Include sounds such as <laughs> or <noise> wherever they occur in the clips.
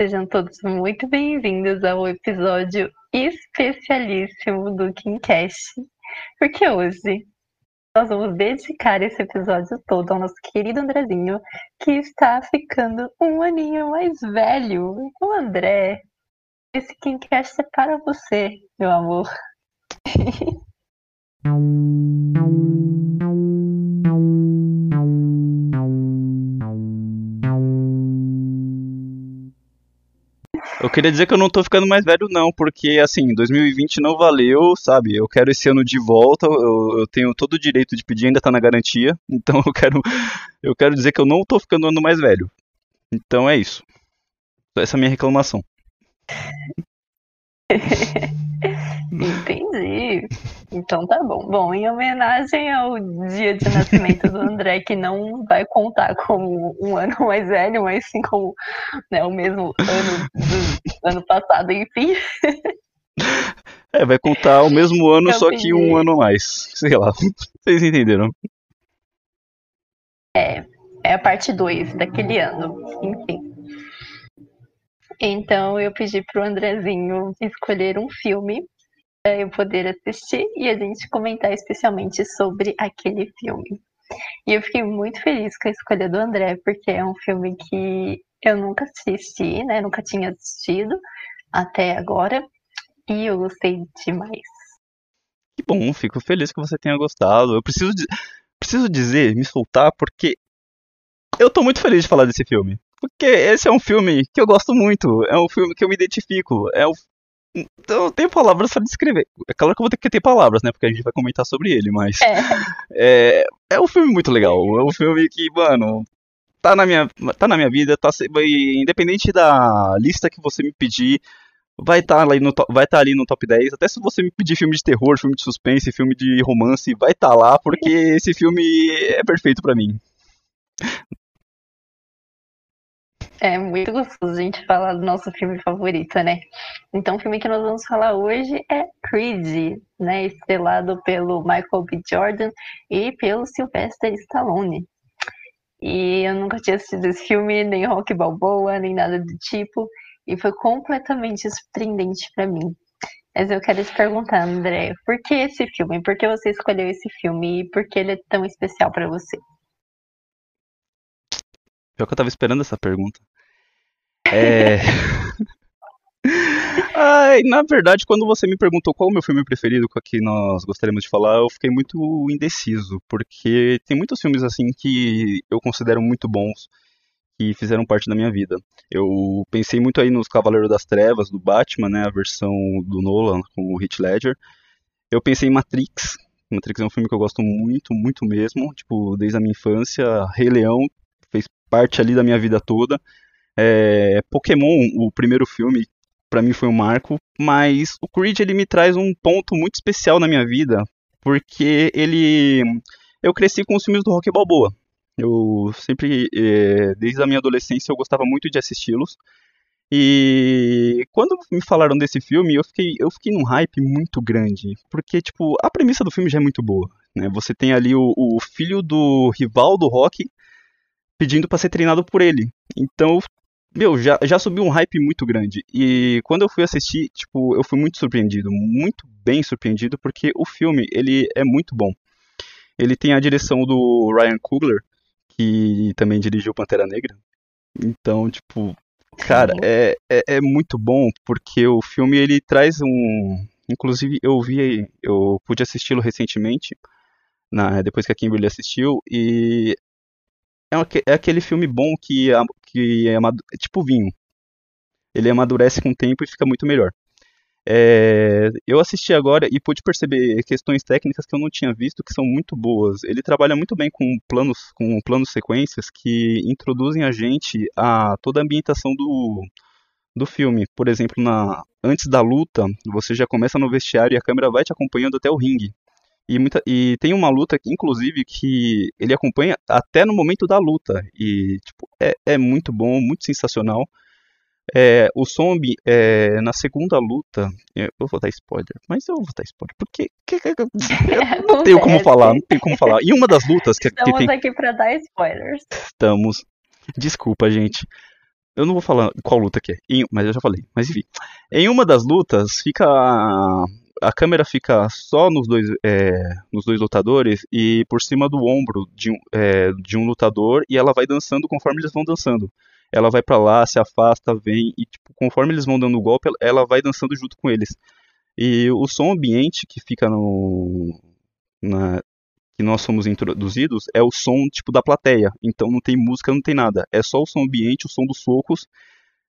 Sejam todos muito bem-vindos ao episódio especialíssimo do KimCast, porque hoje nós vamos dedicar esse episódio todo ao nosso querido Andrezinho, que está ficando um aninho mais velho. O André, esse KimCast é para você, meu amor. <laughs> Eu queria dizer que eu não tô ficando mais velho, não, porque assim, 2020 não valeu, sabe? Eu quero esse ano de volta, eu, eu tenho todo o direito de pedir, ainda tá na garantia, <laughs> então eu quero, eu quero dizer que eu não tô ficando ano mais velho. Então é isso. Essa é a minha reclamação. <laughs> Então tá bom. Bom, em homenagem ao dia de nascimento do André, que não vai contar como um ano mais velho, mas sim como né, o mesmo ano do ano passado, enfim. É, vai contar o mesmo ano, Eu só que um ano a mais. Sei lá. <laughs> Vocês entenderam? É, é a parte 2 daquele ano. Enfim. Então eu pedi pro Andrezinho escolher um filme eu poder assistir e a gente comentar especialmente sobre aquele filme. E eu fiquei muito feliz com a escolha do André, porque é um filme que eu nunca assisti, né? Nunca tinha assistido até agora. E eu gostei demais. Que bom, fico feliz que você tenha gostado. Eu preciso, preciso dizer, me soltar, porque eu tô muito feliz de falar desse filme. Porque esse é um filme que eu gosto muito, é um filme que eu me identifico, é um... Então, eu tenho palavras para descrever. É claro que eu vou ter que ter palavras, né? Porque a gente vai comentar sobre ele, mas. É. É, é um filme muito legal. É um filme que, mano, tá na minha, tá na minha vida, tá, independente da lista que você me pedir, vai estar tá ali, no, vai tá ali no top 10. Até se você me pedir filme de terror, filme de suspense, filme de romance, vai estar tá lá, porque esse filme é perfeito para mim. É muito gostoso a gente falar do nosso filme favorito, né? Então, o filme que nós vamos falar hoje é Creed, né? Estrelado pelo Michael B. Jordan e pelo Sylvester Stallone. E eu nunca tinha assistido esse filme, nem Rock Balboa, nem nada do tipo. E foi completamente surpreendente para mim. Mas eu quero te perguntar, André, por que esse filme? Por que você escolheu esse filme? E por que ele é tão especial para você? Pior que eu tava esperando essa pergunta. É. <laughs> Ai, na verdade, quando você me perguntou qual o meu filme preferido que nós gostaríamos de falar, eu fiquei muito indeciso, porque tem muitos filmes assim que eu considero muito bons que fizeram parte da minha vida. Eu pensei muito aí nos Cavaleiros das Trevas do Batman, né, a versão do Nolan com o Heath Ledger. Eu pensei em Matrix. Matrix é um filme que eu gosto muito, muito mesmo, tipo, desde a minha infância. Rei Leão parte ali da minha vida toda. É, Pokémon, o primeiro filme, para mim foi um marco, mas o Creed ele me traz um ponto muito especial na minha vida, porque ele eu cresci com os filmes do Rock Balboa. Eu sempre, é, desde a minha adolescência, eu gostava muito de assisti-los. E quando me falaram desse filme, eu fiquei, eu fiquei num hype muito grande, porque tipo, a premissa do filme já é muito boa, né? Você tem ali o, o filho do rival do Rock pedindo para ser treinado por ele. Então, meu, já, já subiu um hype muito grande. E quando eu fui assistir, tipo, eu fui muito surpreendido, muito bem surpreendido, porque o filme, ele é muito bom. Ele tem a direção do Ryan Coogler, que também dirigiu Pantera Negra. Então, tipo, cara, é, é, é muito bom, porque o filme, ele traz um... Inclusive, eu vi, eu pude assisti-lo recentemente, na, depois que a Kimberly assistiu, e é, é aquele filme bom que, que é, é tipo vinho. Ele amadurece com o tempo e fica muito melhor. É, eu assisti agora e pude perceber questões técnicas que eu não tinha visto que são muito boas. Ele trabalha muito bem com planos, com planos sequências que introduzem a gente a toda a ambientação do, do filme. Por exemplo, na, antes da luta, você já começa no vestiário e a câmera vai te acompanhando até o ringue. E, muita, e tem uma luta, inclusive, que ele acompanha até no momento da luta. E, tipo, é, é muito bom, muito sensacional. É, o zombie, é, na segunda luta, eu vou dar spoiler, mas eu vou dar spoiler, porque que, que, <laughs> eu não tenho como falar, não tenho como falar. E uma das lutas que, Estamos que tem... aqui para dar spoilers. Estamos. Desculpa, gente. eu não vou falar qual luta que é, mas eu já falei. Mas enfim, em uma das lutas fica a câmera fica só nos dois, é, nos dois lutadores e por cima do ombro de é, de um lutador e ela vai dançando conforme eles vão dançando. Ela vai para lá, se afasta, vem e tipo, conforme eles vão dando o golpe, ela vai dançando junto com eles. E o som ambiente que fica no na, que nós somos introduzidos é o som tipo da plateia. Então não tem música, não tem nada. É só o som ambiente, o som dos socos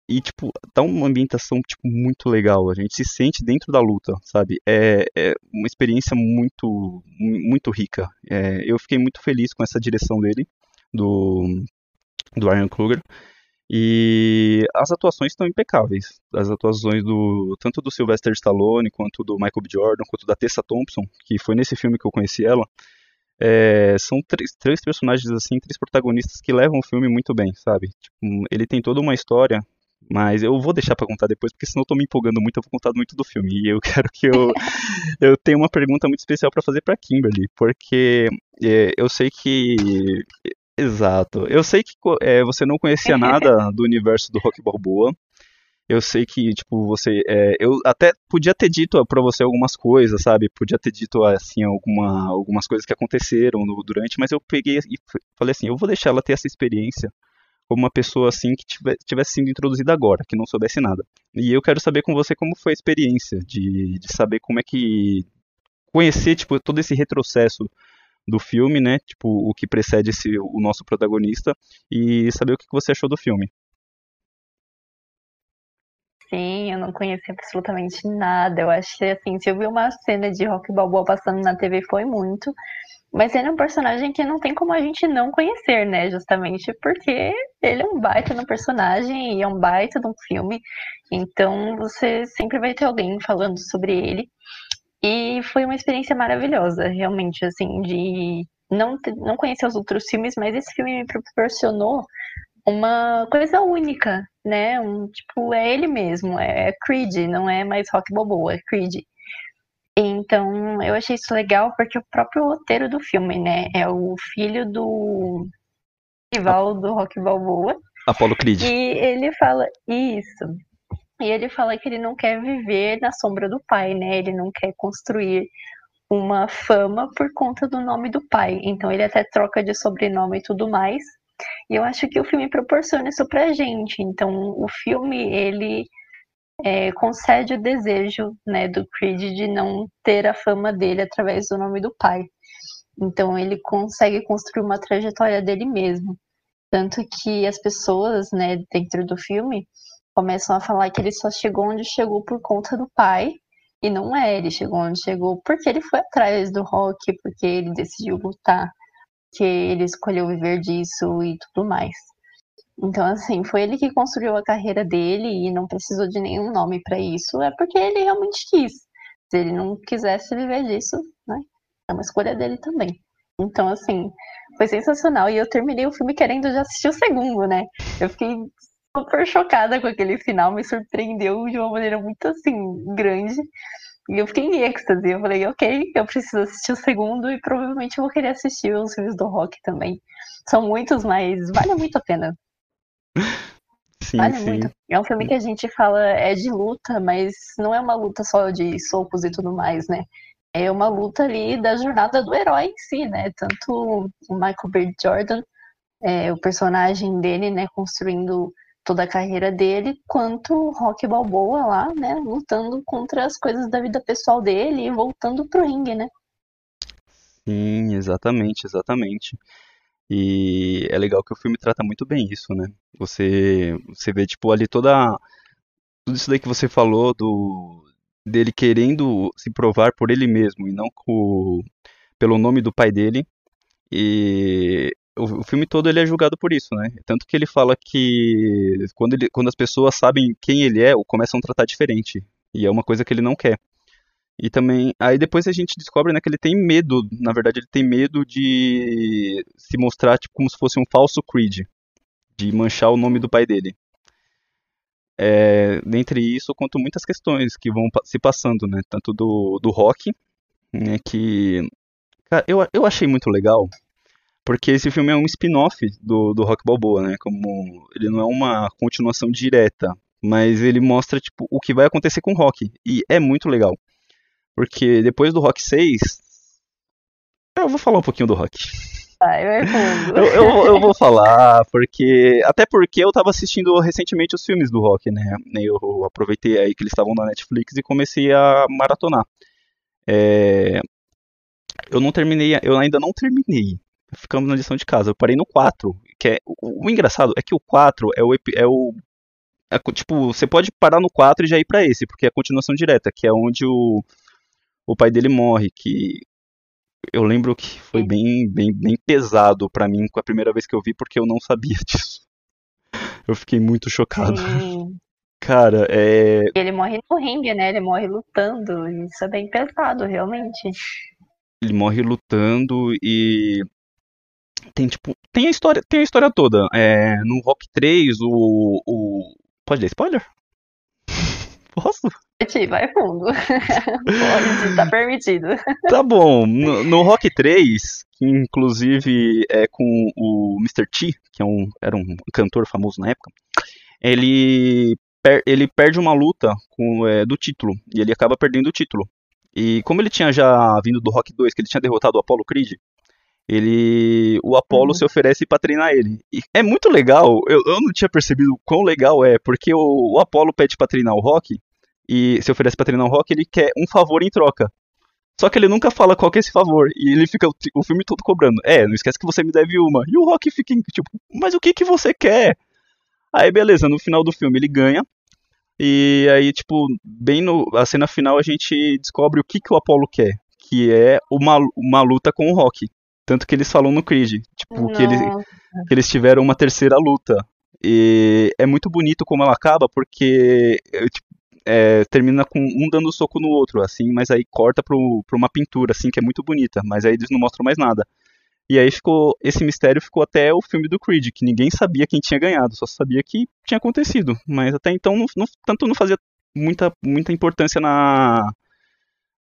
e, tipo, tá uma ambientação, tipo, muito legal. A gente se sente dentro da luta, sabe? É, é uma experiência muito, muito rica. É, eu fiquei muito feliz com essa direção dele, do, do Ryan Kruger. E as atuações estão impecáveis. As atuações do tanto do Sylvester Stallone, quanto do Michael B. Jordan, quanto da Tessa Thompson, que foi nesse filme que eu conheci ela. É, são três, três personagens assim, três protagonistas que levam o filme muito bem, sabe? Tipo, ele tem toda uma história mas eu vou deixar para contar depois, porque senão eu tô me empolgando muito, eu vou contar muito do filme. E eu <laughs> quero que eu. eu tenho uma pergunta muito especial para fazer para Kimberly, porque é, eu sei que. Exato. Eu sei que é, você não conhecia <laughs> nada do universo do Rock Balboa. Eu sei que, tipo, você. É, eu até podia ter dito para você algumas coisas, sabe? Podia ter dito, assim, alguma, algumas coisas que aconteceram no, durante, mas eu peguei e falei assim: eu vou deixar ela ter essa experiência como uma pessoa assim que tivesse sido introduzida agora, que não soubesse nada. E eu quero saber com você como foi a experiência de, de saber como é que conhecer tipo todo esse retrocesso do filme, né? Tipo o que precede esse, o nosso protagonista e saber o que você achou do filme. Sim, eu não conhecia absolutamente nada. Eu achei assim, se eu vi uma cena de Rock Balboa passando na TV foi muito. Mas ele é um personagem que não tem como a gente não conhecer, né? Justamente porque ele é um baita no personagem e é um baita de um filme. Então você sempre vai ter alguém falando sobre ele. E foi uma experiência maravilhosa, realmente, assim, de não, não conhecer os outros filmes, mas esse filme me proporcionou uma coisa única, né? Um, tipo, é ele mesmo, é Creed, não é mais Rock Balboa, é Creed. Então, eu achei isso legal porque o próprio roteiro do filme, né, é o filho do rival do Rock Balboa. Apollo Creed. E ele fala isso. E ele fala que ele não quer viver na sombra do pai, né? Ele não quer construir uma fama por conta do nome do pai. Então ele até troca de sobrenome e tudo mais. E eu acho que o filme proporciona isso pra gente. Então o filme, ele é, concede o desejo né, do Creed de não ter a fama dele através do nome do pai. Então ele consegue construir uma trajetória dele mesmo. Tanto que as pessoas, né, dentro do filme, começam a falar que ele só chegou onde chegou por conta do pai, e não é, ele chegou onde chegou porque ele foi atrás do rock, porque ele decidiu lutar, que ele escolheu viver disso e tudo mais. Então, assim, foi ele que construiu a carreira dele e não precisou de nenhum nome para isso, é porque ele realmente quis. Se ele não quisesse viver disso, né? É uma escolha dele também. Então, assim, foi sensacional. E eu terminei o filme querendo já assistir o segundo, né? Eu fiquei super chocada com aquele final, me surpreendeu de uma maneira muito, assim, grande. E eu fiquei em êxtase. Eu falei, ok, eu preciso assistir o segundo e provavelmente eu vou querer assistir os filmes do rock também. São muitos, mas vale muito a pena. <laughs> Sim, vale sim. muito. É um filme que a gente fala é de luta, mas não é uma luta só de socos e tudo mais, né? É uma luta ali da jornada do herói em si, né? Tanto o Michael B. Jordan, é, o personagem dele, né, construindo toda a carreira dele, quanto o Rock Balboa lá, né, lutando contra as coisas da vida pessoal dele e voltando pro ringue, né? Sim, exatamente, exatamente. E é legal que o filme trata muito bem isso, né? Você, você vê, tipo, ali toda. Tudo isso daí que você falou do dele querendo se provar por ele mesmo e não com, pelo nome do pai dele. E o, o filme todo ele é julgado por isso, né? Tanto que ele fala que quando, ele, quando as pessoas sabem quem ele é, começam a tratar diferente. E é uma coisa que ele não quer. E também, aí depois a gente descobre, né, que ele tem medo, na verdade ele tem medo de se mostrar tipo como se fosse um falso Creed, de manchar o nome do pai dele. É, dentre isso, conto muitas questões que vão se passando, né, tanto do, do rock, né, que cara, eu, eu achei muito legal, Porque esse filme é um spin-off do, do Rock Balboa, né? Como ele não é uma continuação direta, mas ele mostra tipo o que vai acontecer com o Rock e é muito legal. Porque depois do Rock 6, eu vou falar um pouquinho do Rock. Vai, vai fundo. Eu, eu, eu, vou <laughs> falar, porque. Até porque eu tava assistindo recentemente os filmes do Rock, né? Eu aproveitei aí que eles estavam na Netflix e comecei a maratonar. É, eu não terminei, eu ainda não terminei. Ficamos na lição de casa. Eu parei no 4. Que é, o, o engraçado é que o 4 é o. É o é, tipo, você pode parar no 4 e já ir para esse, porque é a continuação direta, que é onde o, o pai dele morre, que eu lembro que foi bem, bem, bem pesado para mim com a primeira vez que eu vi, porque eu não sabia <laughs> disso. Eu fiquei muito chocado. Sim. <laughs> Cara, é. Ele morre no ringue, né? Ele morre lutando. Isso é bem pesado, realmente. Ele morre lutando e. Tem, tipo. Tem a história, tem a história toda. É, no Rock 3, o. o... Pode dar spoiler? <laughs> Posso? Vai fundo. <laughs> Pode, tá permitido. Tá bom. No, no, Rock 3, que inclusive é com o Mr. T, que é um, era um cantor famoso na época, ele, per, ele perde uma luta com, é, do título. E ele acaba perdendo o título. E como ele tinha já vindo do Rock 2, que ele tinha derrotado o Apollo Creed, ele o Apollo uhum. se oferece para treinar ele. E é muito legal, eu, eu não tinha percebido quão legal é, porque o, o Apollo pede para treinar o Rock e se oferece para treinar o Rock, ele quer um favor em troca. Só que ele nunca fala qual que é esse favor. E ele fica o, o filme todo cobrando. É, não esquece que você me deve uma. E o Rock fica tipo, mas o que que você quer? Aí beleza, no final do filme ele ganha. E aí, tipo, bem no a cena final a gente descobre o que que o Apollo quer. Que é uma, uma luta com o Rock. Tanto que eles falam no Creed. Tipo, que, ele, que eles tiveram uma terceira luta. E é muito bonito como ela acaba, porque tipo, é, termina com um dando soco no outro, assim, mas aí corta pro, pra uma pintura, assim, que é muito bonita, mas aí eles não mostram mais nada. E aí ficou, esse mistério ficou até o filme do Creed, que ninguém sabia quem tinha ganhado, só sabia que tinha acontecido, mas até então não, não, tanto não fazia muita, muita importância na,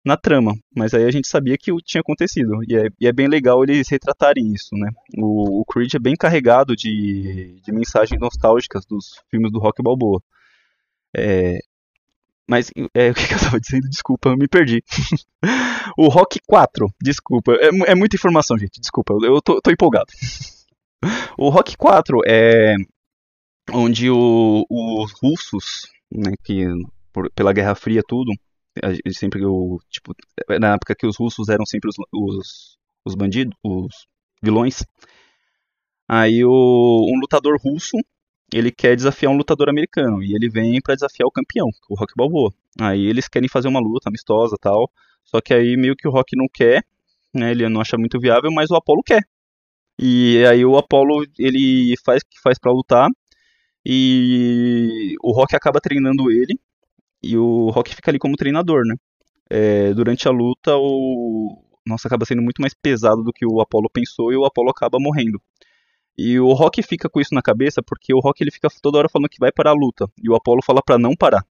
na trama, mas aí a gente sabia que tinha acontecido, e é, e é bem legal eles retratarem isso, né. O, o Creed é bem carregado de, de mensagens nostálgicas dos filmes do Rock Balboa. É, mas é, <laughs> o que, eu tava dizendo? Desculpa, eu me perdi. <laughs> o Rock 4, desculpa. É, é, muita informação, gente. Desculpa, eu tô, tô empolgado. <laughs> o Rock 4 é onde o, os russos, né, que por, pela Guerra Fria tudo, sempre o tipo na época que os russos eram sempre os, os, os bandidos, os vilões. Aí o, um lutador russo ele quer desafiar um lutador americano e ele vem para desafiar o campeão, o Rock Balboa. Aí eles querem fazer uma luta amistosa tal, só que aí meio que o Rock não quer, né? Ele não acha muito viável, mas o Apollo quer. E aí o Apollo ele faz que faz para lutar e o Rock acaba treinando ele e o Rock fica ali como treinador, né? É, durante a luta o nossa acaba sendo muito mais pesado do que o Apollo pensou e o Apollo acaba morrendo. E o Rock fica com isso na cabeça porque o Rock ele fica toda hora falando que vai parar a luta. E o Apollo fala para não parar.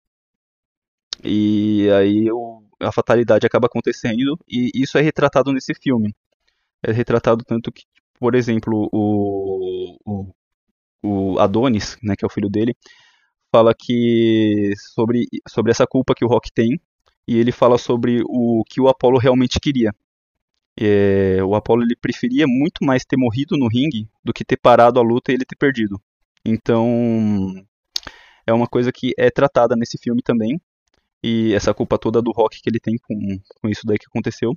E aí o, a fatalidade acaba acontecendo e isso é retratado nesse filme. É retratado tanto que, por exemplo, o, o, o Adonis, né, que é o filho dele, fala que sobre, sobre essa culpa que o Rock tem e ele fala sobre o que o Apollo realmente queria. É, o Apollo ele preferia muito mais ter morrido no ringue do que ter parado a luta e ele ter perdido. Então é uma coisa que é tratada nesse filme também e essa culpa toda do Rock que ele tem com, com isso daí que aconteceu.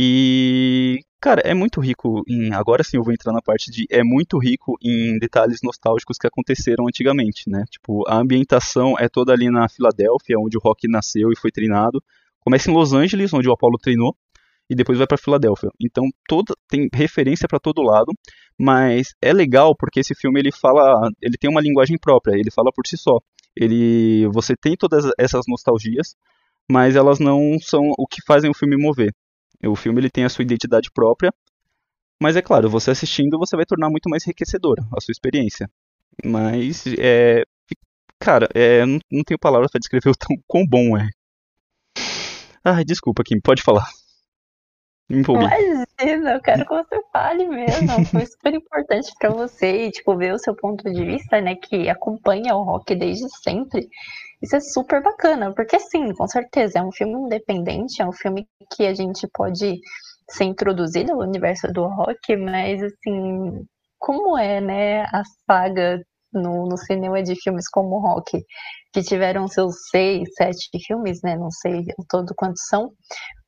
E cara, é muito rico em agora sim eu vou entrar na parte de é muito rico em detalhes nostálgicos que aconteceram antigamente, né? Tipo, a ambientação é toda ali na Filadélfia, onde o Rock nasceu e foi treinado. Começa em Los Angeles, onde o Apollo treinou e depois vai para Filadélfia. Então toda tem referência para todo lado, mas é legal porque esse filme ele fala, ele tem uma linguagem própria, ele fala por si só. Ele você tem todas essas nostalgias, mas elas não são o que fazem o filme mover. O filme ele tem a sua identidade própria, mas é claro, você assistindo você vai tornar muito mais enriquecedora a sua experiência. Mas é cara, é, não, não tenho palavras para descrever o tão <laughs> quão bom é. Ai, desculpa, Kim, pode falar. Me empolguei. Mas Imagina, eu quero <laughs> que você fale mesmo. Foi super importante para você e, tipo, ver o seu ponto de vista, né? Que acompanha o rock desde sempre. Isso é super bacana, porque sim, com certeza, é um filme independente, é um filme que a gente pode ser introduzido no universo do rock, mas assim, como é, né, a saga no, no cinema de filmes como Rock, que tiveram seus seis, sete filmes, né? Não sei o todo quantos são,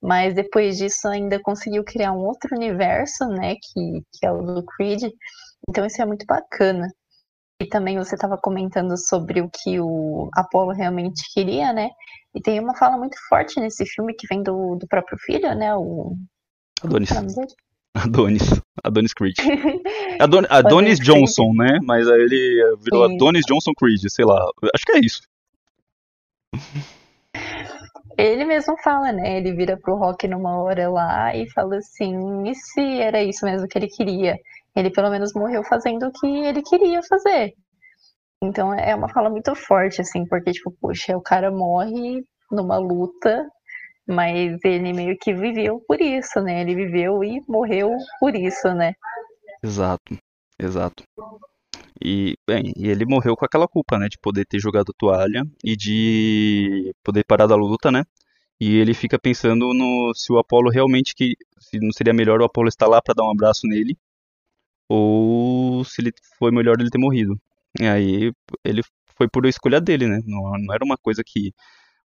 mas depois disso ainda conseguiu criar um outro universo, né? Que, que é o do Creed. Então isso é muito bacana. E também você estava comentando sobre o que o Apollo realmente queria, né? E tem uma fala muito forte nesse filme que vem do, do próprio filho, né? O Adonis. Adonis. Adonis Creed. <laughs> Adon Adonis Johnson, né? Mas aí ele virou Sim. Adonis Johnson Creed, sei lá. Acho que é isso. Ele mesmo fala, né? Ele vira pro Rock numa hora lá e fala assim: e se era isso mesmo que ele queria? Ele pelo menos morreu fazendo o que ele queria fazer. Então é uma fala muito forte, assim, porque, tipo, poxa, o cara morre numa luta mas ele meio que viveu por isso, né? Ele viveu e morreu por isso, né? Exato, exato. E, bem, e ele morreu com aquela culpa, né? De poder ter jogado toalha e de poder parar da luta, né? E ele fica pensando no se o Apolo realmente que não seria melhor o Apolo estar lá para dar um abraço nele ou se ele foi melhor ele ter morrido. E aí ele foi por escolha dele, né? Não, não era uma coisa que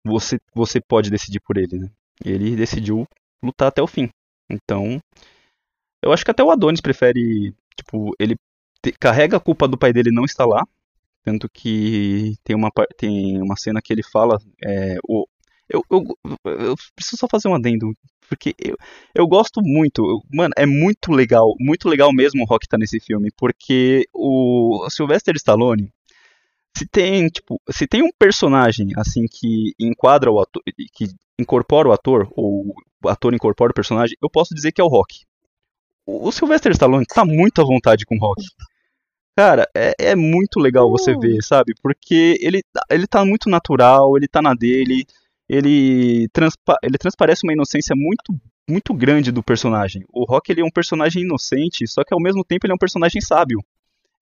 você, você pode decidir por ele, né? Ele decidiu lutar até o fim. Então, eu acho que até o Adonis prefere, tipo, ele te, carrega a culpa do pai dele não estar lá, tanto que tem uma, tem uma cena que ele fala, é, o, eu, eu, eu, preciso só fazer um adendo, porque eu, eu gosto muito, mano, é muito legal, muito legal mesmo o Rock tá nesse filme, porque o Sylvester Stallone, se tem, tipo, se tem um personagem assim que enquadra o ator, que incorpora o ator ou o ator incorpora o personagem, eu posso dizer que é o Rock. O, Sylvester Stallone tá muito à vontade com o Rock. Cara, é, é muito legal você ver, sabe? Porque ele, ele tá muito natural, ele tá na dele, ele, transpa ele transparece uma inocência muito muito grande do personagem. O Rock ele é um personagem inocente, só que ao mesmo tempo ele é um personagem sábio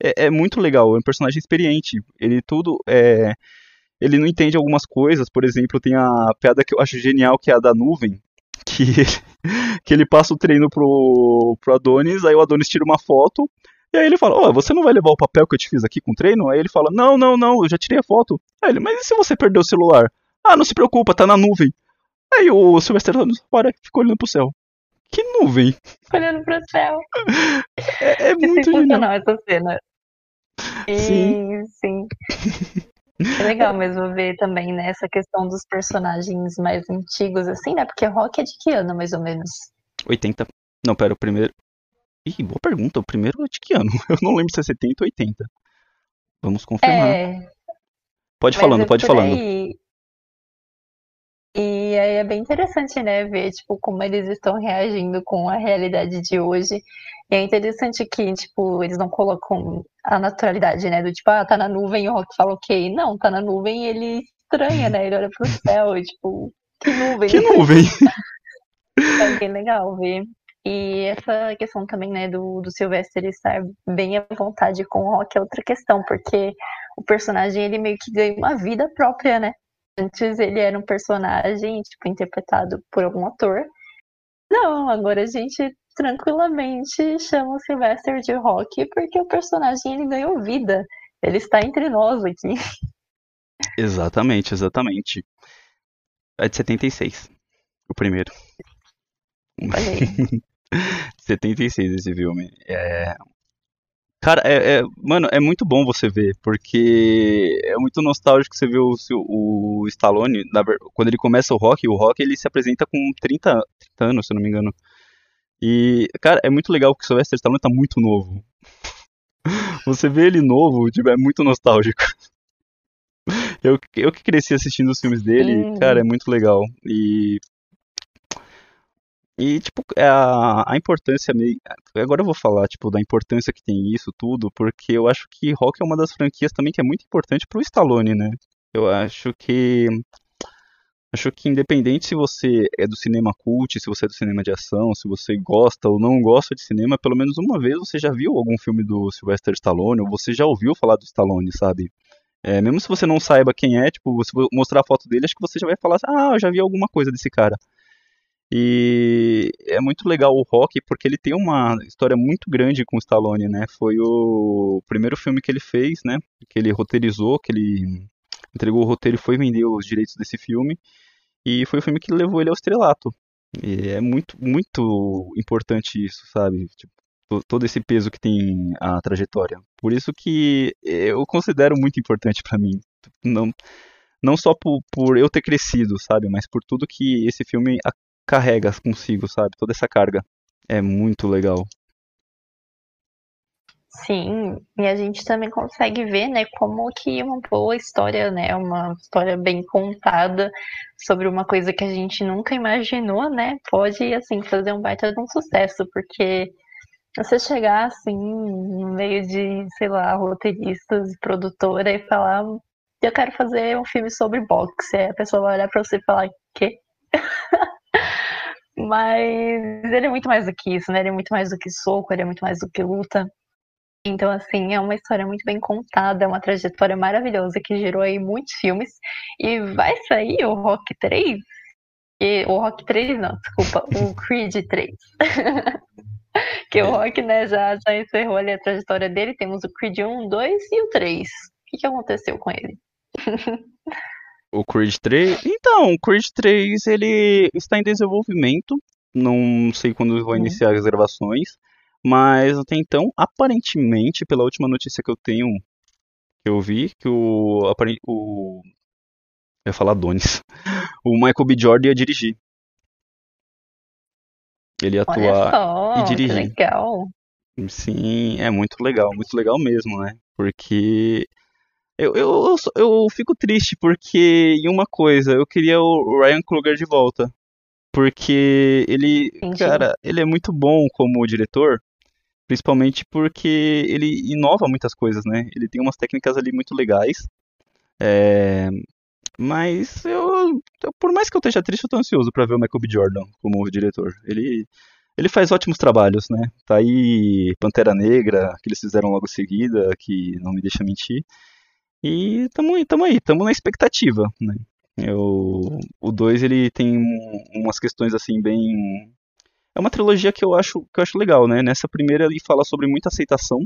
é, é, muito legal, é um personagem experiente. Ele tudo é. Ele não entende algumas coisas, por exemplo, tem a piada que eu acho genial, que é a da nuvem, <laughs> que ele, que ele passa o treino pro, pro Adonis, aí o Adonis tira uma foto, e aí ele fala, ó, oh, você não vai levar o papel que eu te fiz aqui com o treino? Aí ele fala, não, não, não, eu já tirei a foto. Aí ele, mas e se você perder o celular? Ah, não se preocupa, tá na nuvem. Aí o Sylvester Stallone para, fica olhando pro céu. Que nuvem? Olhando pro céu. É, é muito genial essa cena. Sim, sim. <laughs> É legal mesmo ver também, né, essa questão dos personagens mais antigos, assim, né? Porque Rock é de que ano, mais ou menos? 80. Não, pera, o primeiro. Ih, boa pergunta. O primeiro é de que ano? <laughs> Eu não lembro se é 70 ou 80. Vamos confirmar. É... Pode falando, é pode falando. Aí. E aí é bem interessante, né, ver, tipo, como eles estão reagindo com a realidade de hoje. E é interessante que, tipo, eles não colocam a naturalidade, né, do tipo, ah, tá na nuvem e o Rock fala ok. Não, tá na nuvem e ele estranha, né, ele olha pro céu e, tipo, que nuvem. Que nuvem? <laughs> é bem legal ver. E essa questão também, né, do, do Sylvester estar bem à vontade com o Rock é outra questão, porque o personagem, ele meio que ganha uma vida própria, né? Antes ele era um personagem, tipo, interpretado por algum ator. Não, agora a gente tranquilamente chama o Sylvester de Rock porque o personagem ele ganhou vida. Ele está entre nós aqui. <laughs> Exatamente, exatamente. É de 76, o primeiro. Olha aí. <laughs> 76 esse filme. É, Cara, é, é, mano, é muito bom você ver, porque é muito nostálgico você ver o, o Stallone, na, quando ele começa o rock, o rock ele se apresenta com 30, 30 anos, se eu não me engano. E, cara, é muito legal que o Sylvester Stallone tá muito novo. <laughs> Você vê ele novo, tipo, é muito nostálgico. <laughs> Eu, eu que cresci assistindo os filmes dele, hum. cara, é muito legal. E e, tipo, é a, a importância meio. Agora eu vou falar, tipo, da importância que tem isso tudo, porque eu acho que Rock é uma das franquias também que é muito importante pro Stallone, né? Eu acho que. Acho que independente se você é do cinema cult, se você é do cinema de ação, se você gosta ou não gosta de cinema, pelo menos uma vez você já viu algum filme do Sylvester Stallone, ou você já ouviu falar do Stallone, sabe? É, mesmo se você não saiba quem é, tipo, se mostrar a foto dele, acho que você já vai falar assim, ah, eu já vi alguma coisa desse cara. E é muito legal o Rock porque ele tem uma história muito grande com o Stallone, né? Foi o primeiro filme que ele fez, né? Que ele roteirizou, que ele entregou o roteiro e foi vender os direitos desse filme. E foi o filme que levou ele ao estrelato. E é muito, muito importante isso, sabe? Tipo, todo esse peso que tem a trajetória. Por isso que eu considero muito importante para mim. Não, não só por, por eu ter crescido, sabe? Mas por tudo que esse filme carrega consigo, sabe? Toda essa carga. É muito legal. Sim, e a gente também consegue ver, né, como que uma boa história, né, uma história bem contada sobre uma coisa que a gente nunca imaginou, né, pode, assim, fazer um baita de um sucesso, porque você chegar, assim, no meio de, sei lá, roteiristas, produtora e falar, eu quero fazer um filme sobre boxe, aí a pessoa vai olhar pra você e falar, quê? <laughs> Mas ele é muito mais do que isso, né? Ele é muito mais do que soco, ele é muito mais do que luta. Então, assim, é uma história muito bem contada, é uma trajetória maravilhosa que gerou aí muitos filmes. E vai sair o Rock 3? E, o Rock 3, não, desculpa, o <laughs> Creed 3. <laughs> que o Rock, né, já, já encerrou ali a trajetória dele. Temos o Creed 1, 2 e o 3. O que, que aconteceu com ele? <laughs> O Creed 3? Então, o Creed 3 ele está em desenvolvimento. Não sei quando vão uhum. iniciar as gravações. Mas até então, aparentemente, pela última notícia que eu tenho, que eu vi, que o. o eu ia falar Donis. <laughs> O Michael B. Jordan ia dirigir. Ele ia atuar só, e dirigir. Que legal. Sim, é muito legal, muito legal mesmo, né? Porque eu, eu, eu, eu fico triste porque, em uma coisa, eu queria o Ryan Kruger de volta. Porque ele, Entendi. cara, ele é muito bom como diretor, principalmente porque ele inova muitas coisas, né? Ele tem umas técnicas ali muito legais. É... Mas eu, eu, por mais que eu esteja triste, eu tô ansioso para ver o Michael B. Jordan como diretor. Ele, ele faz ótimos trabalhos, né? Tá aí Pantera Negra, que eles fizeram logo em seguida, que não me deixa mentir. E tamo, tamo aí, tamo na expectativa, né? Eu, o 2 ele tem umas questões assim bem é uma trilogia que eu acho que eu acho legal, né? Nessa primeira ele fala sobre muita aceitação,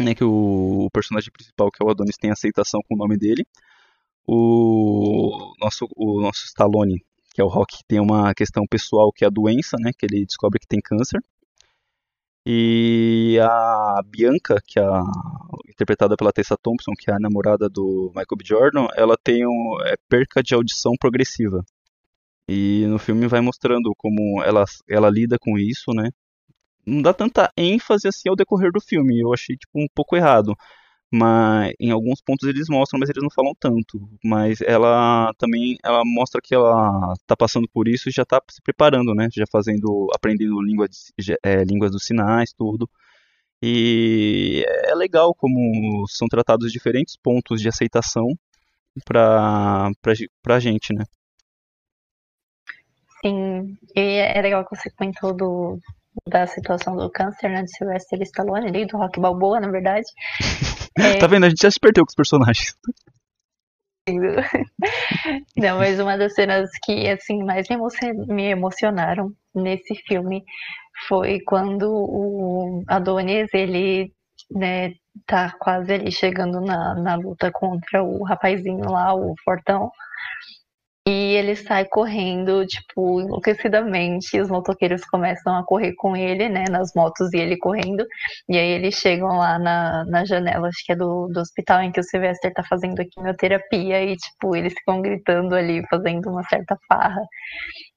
né, que o, o personagem principal, que é o Adonis, tem aceitação com o nome dele. O nosso o nosso Stallone, que é o Rock, tem uma questão pessoal que é a doença, né, que ele descobre que tem câncer. E a Bianca, que é a, interpretada pela Tessa Thompson, que é a namorada do Michael B. Jordan, ela tem um, é, perca de audição progressiva. E no filme vai mostrando como ela, ela lida com isso, né? Não dá tanta ênfase assim ao decorrer do filme, eu achei tipo um pouco errado mas em alguns pontos eles mostram, mas eles não falam tanto. Mas ela também ela mostra que ela está passando por isso e já está se preparando, né? Já fazendo, aprendendo língua é, línguas dos sinais, tudo. E é legal como são tratados diferentes pontos de aceitação para para gente, né? Sim, e é legal que você comentou do, da situação do câncer, né, de Sylvester Stallone ali, do Rock Balboa, na verdade. É... <laughs> tá vendo? A gente já se perdeu com os personagens. <laughs> Não, mas uma das cenas que assim mais me emocionaram nesse filme foi quando o Adonis ele né, tá quase ali chegando na, na luta contra o rapazinho lá, o Fortão. E ele sai correndo, tipo, enlouquecidamente. Os motoqueiros começam a correr com ele, né, nas motos e ele correndo. E aí eles chegam lá na, na janela, acho que é do, do hospital em que o Sylvester tá fazendo a quimioterapia. E, tipo, eles ficam gritando ali, fazendo uma certa farra.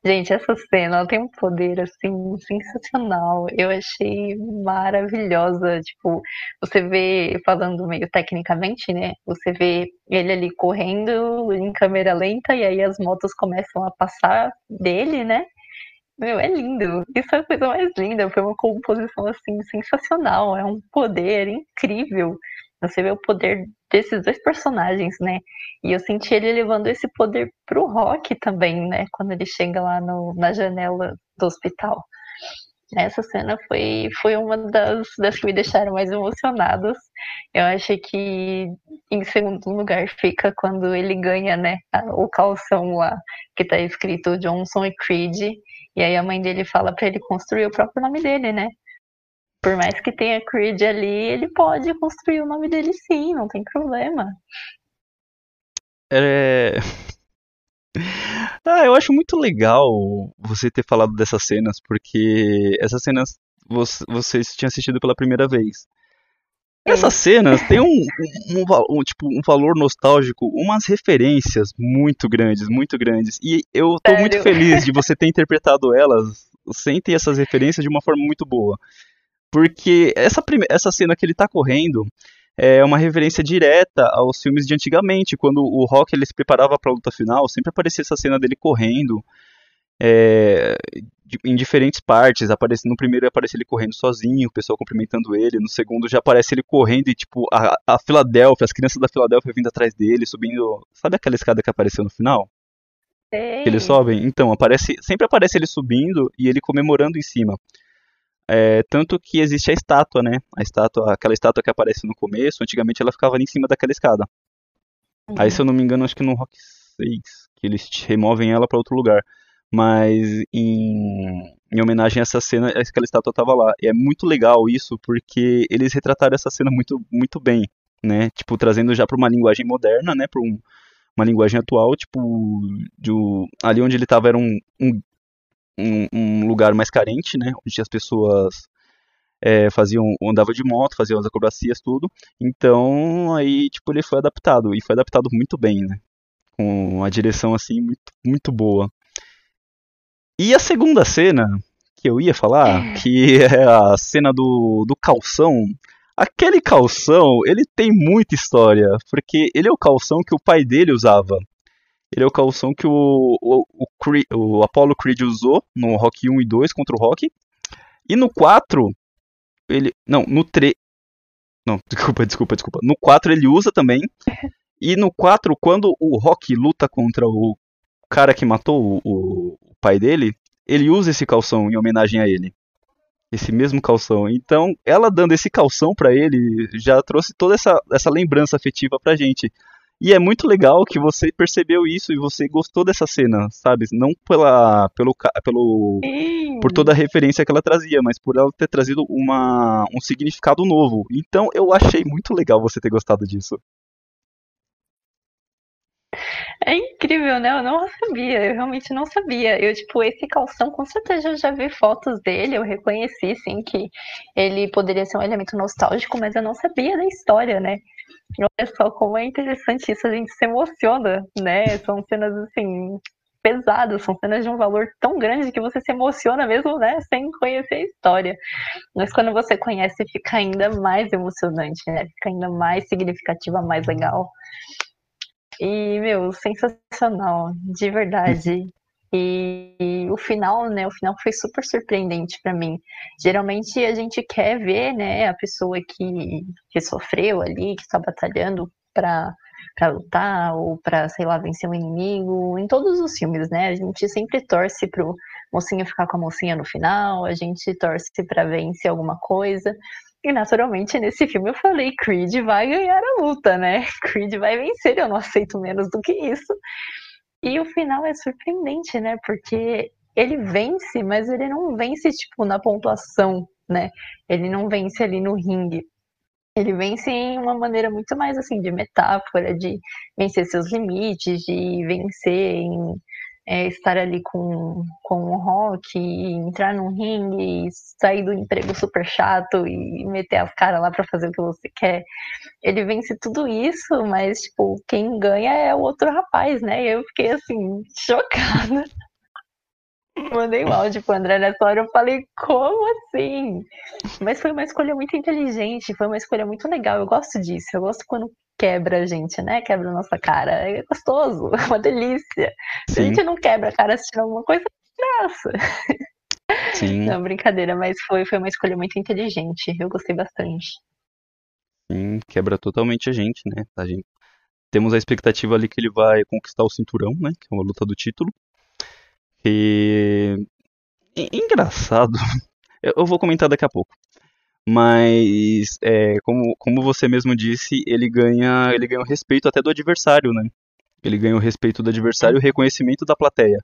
Gente, essa cena ela tem um poder assim sensacional. Eu achei maravilhosa. Tipo, você vê, falando meio tecnicamente, né? Você vê ele ali correndo em câmera lenta e aí as motos começam a passar dele, né? Meu, é lindo. Isso é a coisa mais linda. Foi uma composição assim sensacional. É um poder incrível. Você vê o poder desses dois personagens, né? E eu senti ele levando esse poder pro Rock também, né? Quando ele chega lá no, na janela do hospital. Essa cena foi, foi uma das, das que me deixaram mais emocionadas. Eu acho que em segundo lugar fica quando ele ganha, né, o calção lá, que tá escrito Johnson e Creed. E aí a mãe dele fala para ele construir o próprio nome dele, né? Por mais que tenha Creed ali, ele pode construir o nome dele sim, não tem problema. É. <laughs> Ah, eu acho muito legal você ter falado dessas cenas, porque essas cenas você, vocês tinham assistido pela primeira vez. Essas cenas têm um, <laughs> um, um, um, tipo, um valor nostálgico, umas referências muito grandes, muito grandes. E eu tô Sério? muito feliz de <laughs> você ter interpretado elas sem ter essas referências de uma forma muito boa. Porque essa, prime... essa cena que ele tá correndo, é uma referência direta aos filmes de antigamente, quando o Rock ele se preparava para a luta final, sempre aparecia essa cena dele correndo é, em diferentes partes. Aparece, no primeiro aparece ele correndo sozinho, o pessoal cumprimentando ele. No segundo já aparece ele correndo e tipo a, a Filadélfia, as crianças da Filadélfia vindo atrás dele, subindo. Sabe aquela escada que apareceu no final? Sei. Que eles sobem? Então, aparece, sempre aparece ele subindo e ele comemorando em cima. É, tanto que existe a estátua, né? A estátua, aquela estátua que aparece no começo, antigamente ela ficava ali em cima daquela escada. Uhum. Aí, se eu não me engano, acho que no Rock 6, que eles removem ela para outro lugar. Mas em, em homenagem a essa cena, aquela estátua estava lá. E é muito legal isso, porque eles retrataram essa cena muito, muito bem, né? Tipo, trazendo já para uma linguagem moderna, né? Para um, uma linguagem atual, tipo, de, ali onde ele estava era um, um um, um lugar mais carente, né? Onde as pessoas é, faziam, andava de moto, faziam as acrobacias, tudo. Então, aí, tipo, ele foi adaptado. E foi adaptado muito bem, né? Com a direção, assim, muito, muito boa. E a segunda cena que eu ia falar, que é a cena do, do calção. Aquele calção, ele tem muita história, porque ele é o calção que o pai dele usava. Ele é o calção que o, o, o, Creed, o Apollo Creed usou no Rock 1 e 2 contra o Rock. E no 4, ele. Não, no 3. Não, <laughs> desculpa, desculpa, desculpa. No 4 ele usa também. E no 4, quando o Rock luta contra o cara que matou o, o pai dele, ele usa esse calção em homenagem a ele. Esse mesmo calção. Então, ela dando esse calção para ele já trouxe toda essa, essa lembrança afetiva pra gente. E é muito legal que você percebeu isso e você gostou dessa cena, sabe? Não pela, pelo, pelo, por toda a referência que ela trazia, mas por ela ter trazido uma, um significado novo. Então eu achei muito legal você ter gostado disso. É incrível, né? Eu não sabia, eu realmente não sabia. Eu, tipo, esse calção, com certeza eu já vi fotos dele, eu reconheci, sim, que ele poderia ser um elemento nostálgico, mas eu não sabia da história, né? Olha só como é interessante isso, a gente se emociona, né? São cenas assim pesadas, são cenas de um valor tão grande que você se emociona mesmo, né, sem conhecer a história. Mas quando você conhece, fica ainda mais emocionante, né? Fica ainda mais significativa, mais legal. E, meu, sensacional, de verdade. E, o final, né? O final foi super surpreendente para mim. Geralmente a gente quer ver, né, a pessoa que, que sofreu ali, que está batalhando para para lutar ou para, sei lá, vencer um inimigo, em todos os filmes, né? A gente sempre torce pro mocinho ficar com a mocinha no final, a gente torce para vencer alguma coisa. E naturalmente nesse filme eu falei, Creed vai ganhar a luta, né? <laughs> Creed vai vencer, eu não aceito menos do que isso. E o final é surpreendente, né? Porque ele vence, mas ele não vence, tipo, na pontuação, né? Ele não vence ali no ringue. Ele vence em uma maneira muito mais, assim, de metáfora, de vencer seus limites, de vencer em é, estar ali com, com o rock, entrar num ringue, sair do emprego super chato e meter as caras lá para fazer o que você quer. Ele vence tudo isso, mas, tipo, quem ganha é o outro rapaz, né? E eu fiquei, assim, chocada. <laughs> Mandei um áudio pro André nessa hora, eu falei, como assim? Mas foi uma escolha muito inteligente, foi uma escolha muito legal, eu gosto disso, eu gosto quando quebra a gente, né? Quebra a nossa cara. É gostoso, é <laughs> uma delícia. Sim. Se a gente não quebra a cara assistindo alguma coisa, graça. Sim. Não, brincadeira, mas foi, foi uma escolha muito inteligente. Eu gostei bastante. Sim, quebra totalmente a gente, né? A gente temos a expectativa ali que ele vai conquistar o cinturão, né? Que é uma luta do título. E engraçado. <laughs> Eu vou comentar daqui a pouco. Mas, é, como, como você mesmo disse, ele ganha, ele ganha o respeito até do adversário, né? Ele ganha o respeito do adversário e o reconhecimento da plateia.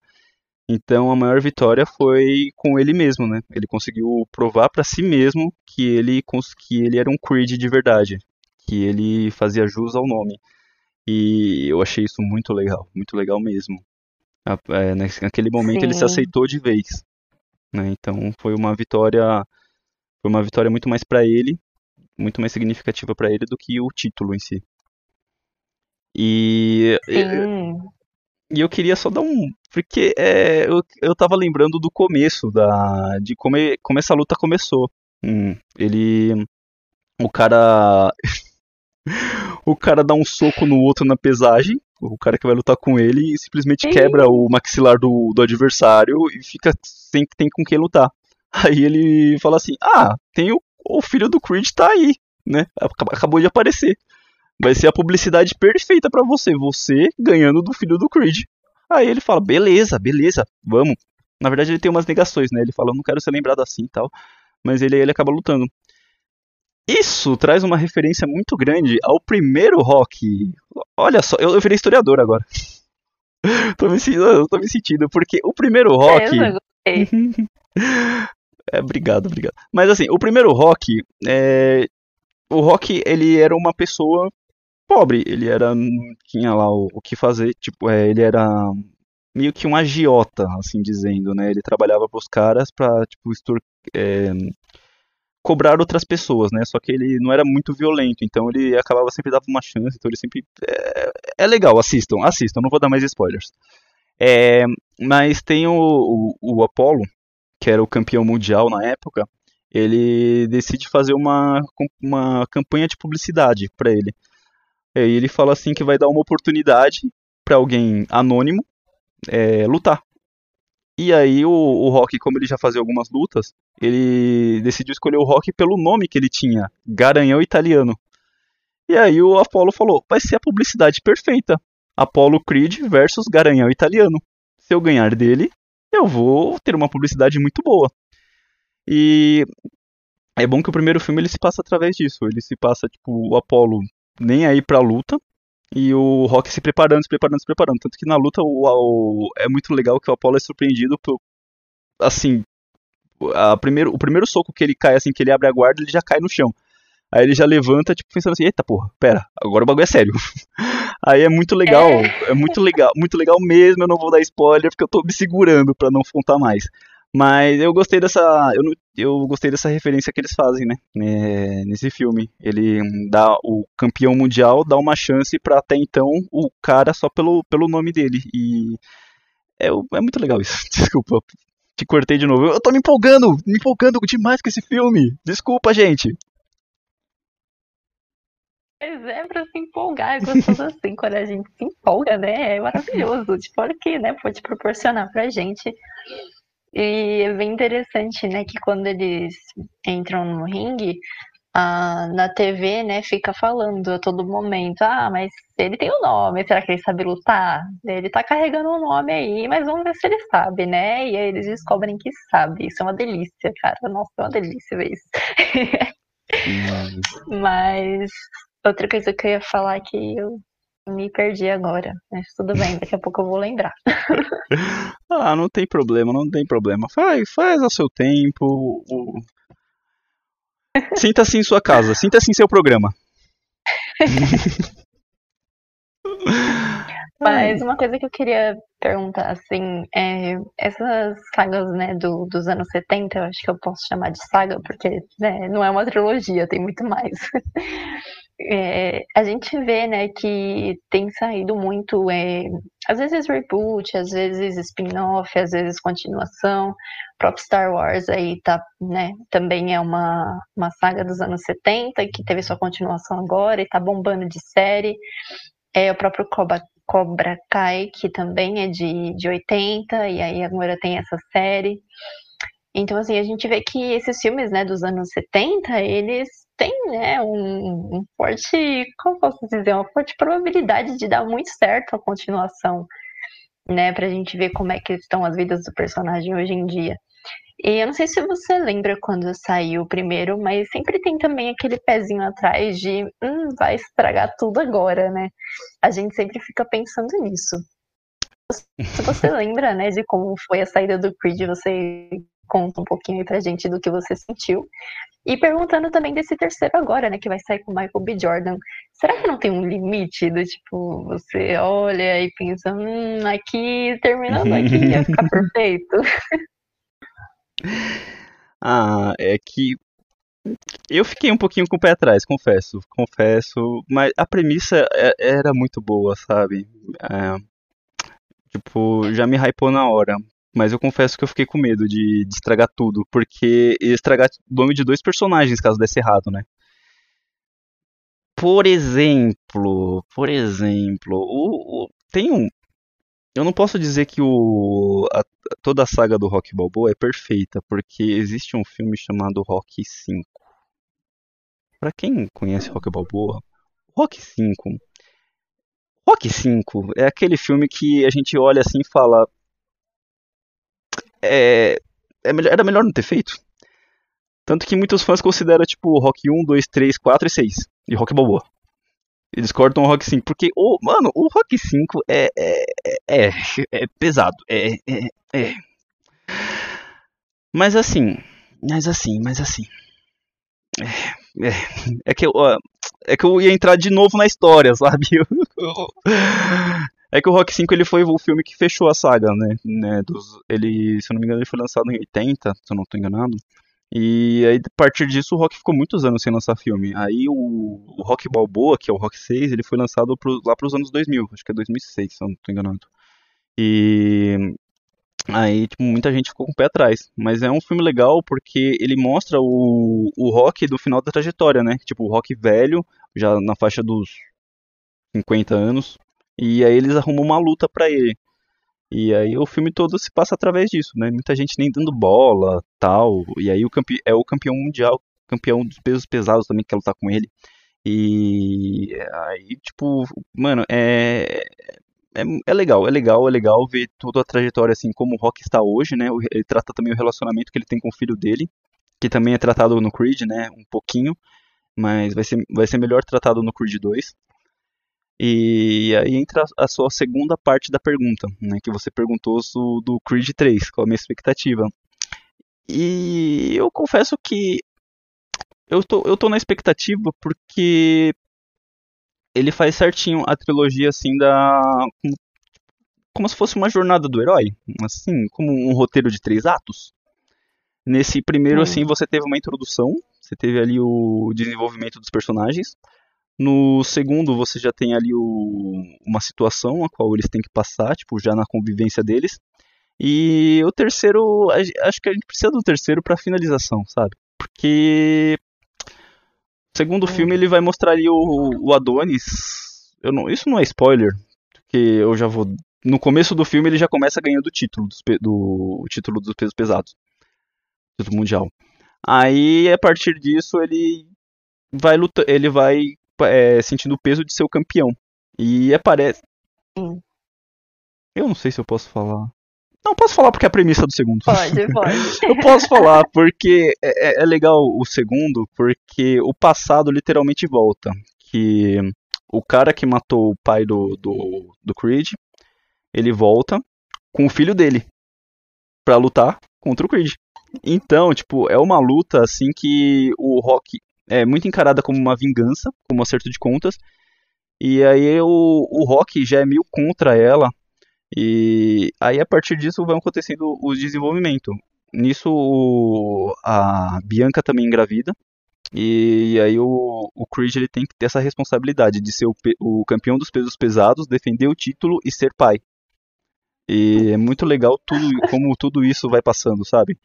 Então a maior vitória foi com ele mesmo, né? Ele conseguiu provar para si mesmo que ele, que ele era um Creed de verdade, que ele fazia jus ao nome. E eu achei isso muito legal, muito legal mesmo. É, naquele momento Sim. ele se aceitou de vez. Né? Então foi uma vitória, foi uma vitória muito mais para ele, muito mais significativa para ele do que o título em si. E Sim. E eu queria só dar um. Porque é, eu, eu tava lembrando do começo, da, de como, como essa luta começou. Hum, ele. O cara. <laughs> o cara dá um soco no outro na pesagem, o cara que vai lutar com ele, e simplesmente quebra o maxilar do, do adversário e fica sem que tem com quem lutar. Aí ele fala assim: Ah, tem o, o filho do Creed tá aí, né? Acabou de aparecer. Vai ser a publicidade perfeita para você, você ganhando do filho do Creed. Aí ele fala: beleza, beleza, vamos. Na verdade, ele tem umas negações, né? Ele fala: não quero ser lembrado assim e tal. Mas ele, ele acaba lutando. Isso traz uma referência muito grande ao primeiro rock. Olha só, eu, eu virei historiador agora. <laughs> tô, me, eu tô me sentindo, porque o primeiro rock. É, <laughs> é, obrigado, obrigado. Mas assim, o primeiro rock. É... O rock, ele era uma pessoa pobre. Ele era. Tinha lá o, o que fazer. Tipo, é, ele era meio que um agiota, assim dizendo, né? Ele trabalhava para os caras para tipo, extor é, cobrar outras pessoas, né? Só que ele não era muito violento, então ele acabava sempre dando uma chance, então ele sempre é, é legal, assistam, assistam, não vou dar mais spoilers. É, mas tem o, o, o Apollo, que era o campeão mundial na época, ele decide fazer uma, uma campanha de publicidade para ele. E ele fala assim que vai dar uma oportunidade para alguém anônimo é, lutar. E aí o, o Rock, como ele já fazia algumas lutas, ele decidiu escolher o Rock pelo nome que ele tinha, Garanhão Italiano. E aí o Apollo falou, vai ser a publicidade perfeita. Apollo Creed versus Garanhão Italiano. Se eu ganhar dele, eu vou ter uma publicidade muito boa. E é bom que o primeiro filme ele se passa através disso. Ele se passa, tipo, o Apollo nem aí pra luta. E o Rock se preparando, se preparando, se preparando. Tanto que na luta o, o é muito legal que o Apollo é surpreendido por. Assim. A primeiro, o primeiro soco que ele cai, assim, que ele abre a guarda, ele já cai no chão. Aí ele já levanta, tipo, pensando assim, eita porra, pera, agora o bagulho é sério. <laughs> Aí é muito legal, é. é muito legal, muito legal mesmo, eu não vou dar spoiler porque eu tô me segurando para não contar mais. Mas eu gostei dessa. Eu, eu gostei dessa referência que eles fazem, né? É, nesse filme. Ele dá o campeão mundial dá uma chance para até então o cara só pelo, pelo nome dele. E é, é muito legal isso. <laughs> Desculpa, te cortei de novo. Eu tô me empolgando, me empolgando demais com esse filme. Desculpa, gente. Pois é, pra se empolgar, é gostoso assim, quando a gente se empolga, né? É maravilhoso. Tipo, olha que, né, pode proporcionar pra gente e é bem interessante, né, que quando eles entram no ringue, ah, na TV, né, fica falando a todo momento, ah, mas ele tem o um nome, será que ele sabe lutar? Ele tá carregando o um nome aí, mas vamos ver se ele sabe, né? E aí eles descobrem que sabe. Isso é uma delícia, cara. Nossa, é uma delícia ver isso. <laughs> mas outra coisa que eu ia falar é que eu me perdi agora, mas tudo bem, daqui a pouco eu vou lembrar. <laughs> ah, não tem problema, não tem problema. Faz, faz ao seu tempo. O... Sinta-se em sua casa, sinta-se em seu programa. <laughs> Mas uma coisa que eu queria perguntar, assim, é, essas sagas, né, do, dos anos 70, eu acho que eu posso chamar de saga, porque né, não é uma trilogia, tem muito mais. <laughs> É, a gente vê, né, que tem saído muito, é, às vezes reboot, às vezes spin-off, às vezes continuação. O próprio Star Wars aí tá, né, também é uma, uma saga dos anos 70, que teve sua continuação agora e tá bombando de série. É o próprio Cobra, Cobra Kai, que também é de, de 80, e aí agora tem essa série. Então, assim, a gente vê que esses filmes, né, dos anos 70, eles tem, né, um, um forte, como posso dizer, uma forte probabilidade de dar muito certo a continuação, né, pra gente ver como é que estão as vidas do personagem hoje em dia. E eu não sei se você lembra quando saiu o primeiro, mas sempre tem também aquele pezinho atrás de hum, vai estragar tudo agora, né? A gente sempre fica pensando nisso. <laughs> Se você lembra, né, de como foi a saída do Creed, você conta um pouquinho aí pra gente do que você sentiu. E perguntando também desse terceiro agora, né, que vai sair com o Michael B. Jordan. Será que não tem um limite do tipo, você olha e pensa, hum, aqui, terminando aqui, ia <laughs> ficar perfeito? <laughs> Ah, é que eu fiquei um pouquinho com o pé atrás, confesso, confesso, mas a premissa é, era muito boa, sabe? É, tipo, já me hypou na hora, mas eu confesso que eu fiquei com medo de, de estragar tudo, porque ia estragar o nome de dois personagens caso desse errado, né? Por exemplo, por exemplo, o, o, tem um, eu não posso dizer que o, a, toda a saga do Rock Balboa é perfeita, porque existe um filme chamado Rock 5. Para quem conhece Rock Balboa, Rock 5. Rock 5 é aquele filme que a gente olha assim e fala. É, é melhor, era melhor não ter feito. Tanto que muitos fãs consideram tipo Rock 1, 2, 3, 4 e 6 de Rock Balboa. Eles cortam o Rock 5, porque, oh, mano, o Rock 5 é, é, é, é pesado. É, é, é. Mas assim, mas assim, mas assim. É, é, é que eu, é que eu ia entrar de novo na história, sabe? <laughs> É que o Rock 5 ele foi o filme que fechou a saga, né? né dos, ele, se eu não me engano, ele foi lançado em 80, se eu não estou enganado. E aí, a partir disso, o Rock ficou muitos anos sem lançar filme. Aí, o, o Rock Balboa, que é o Rock 6, ele foi lançado pro, lá para os anos 2000, acho que é 2006, se eu não estou enganado. E aí, tipo, muita gente ficou com o pé atrás. Mas é um filme legal porque ele mostra o, o Rock do final da trajetória, né? Tipo, o Rock velho, já na faixa dos 50 anos. E aí eles arrumam uma luta para ele. E aí o filme todo se passa através disso, né? Muita gente nem dando bola, tal. E aí o campe... é o campeão mundial, campeão dos pesos pesados também que quer lutar com ele. E aí, tipo, mano, é... é é legal, é legal, é legal ver toda a trajetória assim como o Rock está hoje, né? Ele trata também o relacionamento que ele tem com o filho dele, que também é tratado no Creed, né? Um pouquinho, mas vai ser, vai ser melhor tratado no Creed 2. E aí entra a sua segunda parte da pergunta, né, que você perguntou do, do Creed 3, qual a minha expectativa. E eu confesso que eu tô, eu tô na expectativa porque ele faz certinho a trilogia assim da como, se fosse uma jornada do herói, assim, como um roteiro de três atos. Nesse primeiro, hum. assim, você teve uma introdução, você teve ali o desenvolvimento dos personagens, no segundo, você já tem ali o, uma situação a qual eles têm que passar, tipo, já na convivência deles. E o terceiro, acho que a gente precisa do terceiro para finalização, sabe? Porque o segundo hum. filme ele vai mostrar ali o, o Adonis. Eu não, isso não é spoiler, porque eu já vou. No começo do filme ele já começa ganhando o título dos, do o título dos pesos pesados, título mundial. Aí a partir disso ele vai lutar, ele vai é, sentindo o peso de ser o campeão. E aparece. Sim. Eu não sei se eu posso falar. Não, posso falar porque é a premissa do segundo. Pode, pode. <laughs> eu posso falar porque é, é, é, legal o segundo, porque o passado literalmente volta. Que o cara que matou o pai do, do, do Creed, ele volta com o filho dele para lutar contra o Creed. Então, tipo, é uma luta assim que o Rock é muito encarada como uma vingança, como um acerto de contas. E aí o, o Rock já é meio contra ela. E aí a partir disso vai acontecendo o desenvolvimento. Nisso a Bianca também engravida. E aí o, o Creed ele tem que ter essa responsabilidade de ser o, o campeão dos pesos pesados, defender o título e ser pai. E é muito legal tudo como tudo isso vai passando, sabe?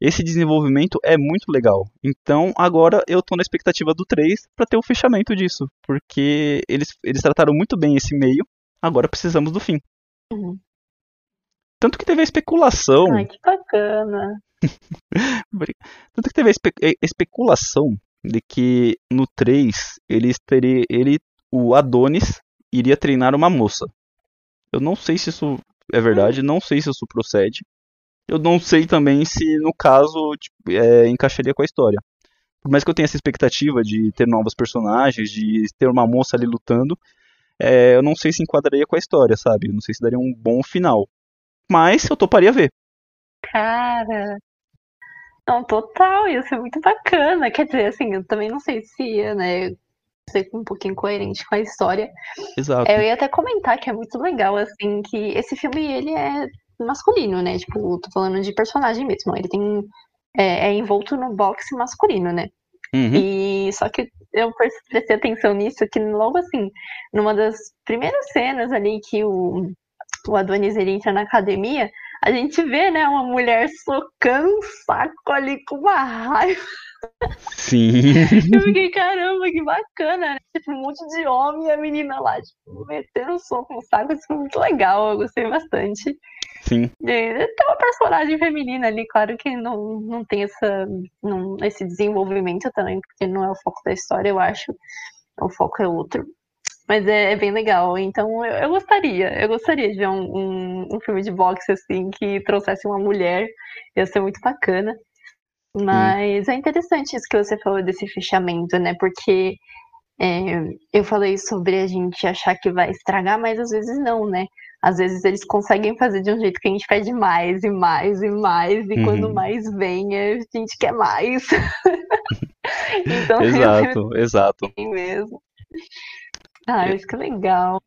Esse desenvolvimento é muito legal. Então agora eu tô na expectativa do 3 para ter o fechamento disso. Porque eles, eles trataram muito bem esse meio, agora precisamos do fim. Uhum. Tanto que teve a especulação. Ai, que bacana. <laughs> Tanto que teve a espe especulação de que no 3 ele teria ele o Adonis iria treinar uma moça. Eu não sei se isso é verdade, não sei se isso procede. Eu não sei também se no caso tipo, é, encaixaria com a história. Por mais que eu tenha essa expectativa de ter novos personagens, de ter uma moça ali lutando, é, eu não sei se enquadraria com a história, sabe? Eu não sei se daria um bom final. Mas eu toparia ver. Cara, não, total, ia ser muito bacana. Quer dizer, assim, eu também não sei se ia, né, ser um pouquinho coerente com a história. Exato. Eu ia até comentar que é muito legal, assim, que esse filme, ele é masculino, né? Tipo, tô falando de personagem mesmo. Ele tem. É, é envolto no boxe masculino, né? Uhum. E só que eu prestei atenção nisso, que logo assim, numa das primeiras cenas ali que o, o Adonis ele entra na academia, a gente vê, né, uma mulher socando um saco ali com uma raiva. Sim. <laughs> Eu fiquei, caramba, que bacana. Né? Tipo, um monte de homem e a menina lá, tipo, metendo soco no saco. Isso foi muito legal, eu gostei bastante. Sim. É, tem uma personagem feminina ali, claro que não, não tem essa, não, esse desenvolvimento também, porque não é o foco da história, eu acho. O foco é outro. Mas é, é bem legal. Então eu, eu, gostaria, eu gostaria de ver um, um, um, filme de boxe assim que trouxesse uma mulher. Ia ser muito bacana. Mas hum. é interessante isso que você falou desse fechamento, né? Porque é, eu falei sobre a gente achar que vai estragar, mas às vezes não, né? Às vezes eles conseguem fazer de um jeito que a gente pede mais e mais e mais, e uhum. quando mais vem, a gente quer mais. <laughs> então, exato, é <laughs> exato. mesmo. Ah, isso que é legal.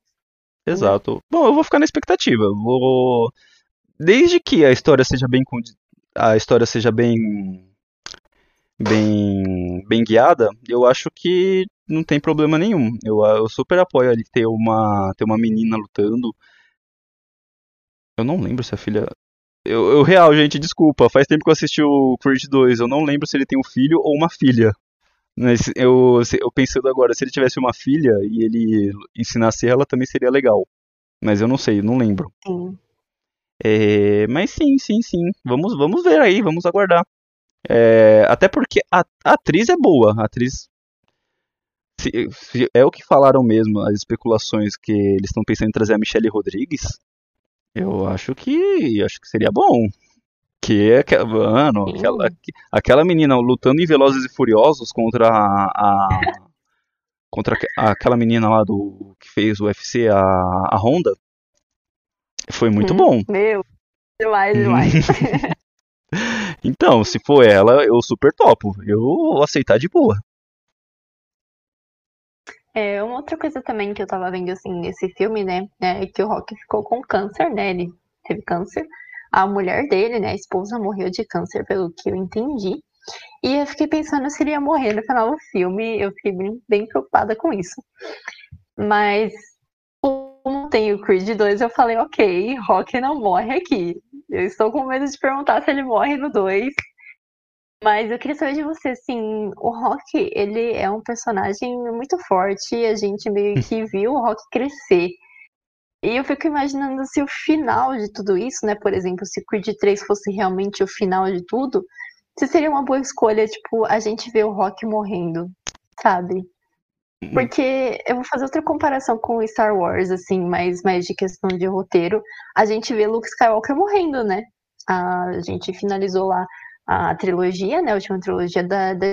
Exato. Bom, eu vou ficar na expectativa. Vou desde que a história seja bem a história seja bem bem bem guiada, eu acho que não tem problema nenhum. Eu, eu super apoio ali ter uma ter uma menina lutando. Eu não lembro se a filha eu, eu real, gente, desculpa. Faz tempo que eu assisti o Creed 2. Eu não lembro se ele tem um filho ou uma filha. Mas eu, eu pensando agora, se ele tivesse uma filha e ele ensinasse ela, também seria legal. Mas eu não sei, não lembro. Sim. É, mas sim, sim, sim. Vamos, vamos ver aí, vamos aguardar. É, até porque a, a, atriz é boa. A atriz. Se, se é o que falaram mesmo, as especulações que eles estão pensando em trazer a Michelle Rodrigues. Eu acho que. Acho que seria bom. Que é, mano, aquela, aquela menina lutando em Velozes e Furiosos contra a, a contra aquela menina lá do que fez o UFC, a, a Honda, foi muito hum, bom. Meu, demais, demais. <laughs> então, se for ela, eu super topo. Eu vou aceitar de boa. É, uma outra coisa também que eu tava vendo, assim, nesse filme, né, é que o Rock ficou com câncer, né, ele teve câncer a mulher dele, né, a esposa, morreu de câncer, pelo que eu entendi. E eu fiquei pensando se ele ia morrer no final do filme, eu fiquei bem, bem preocupada com isso. Mas, como tem o Creed 2, eu falei, ok, Rock não morre aqui. Eu estou com medo de perguntar se ele morre no 2. Mas eu queria saber de você, assim, o Rock, ele é um personagem muito forte, a gente meio que viu o Rock crescer. E eu fico imaginando se o final de tudo isso, né? Por exemplo, se Creed 3 fosse realmente o final de tudo, se seria uma boa escolha, tipo, a gente ver o Rock morrendo, sabe? Uhum. Porque eu vou fazer outra comparação com Star Wars, assim, mais, mais de questão de roteiro. A gente vê Luke Skywalker morrendo, né? A gente finalizou lá a trilogia, né? A última trilogia da, da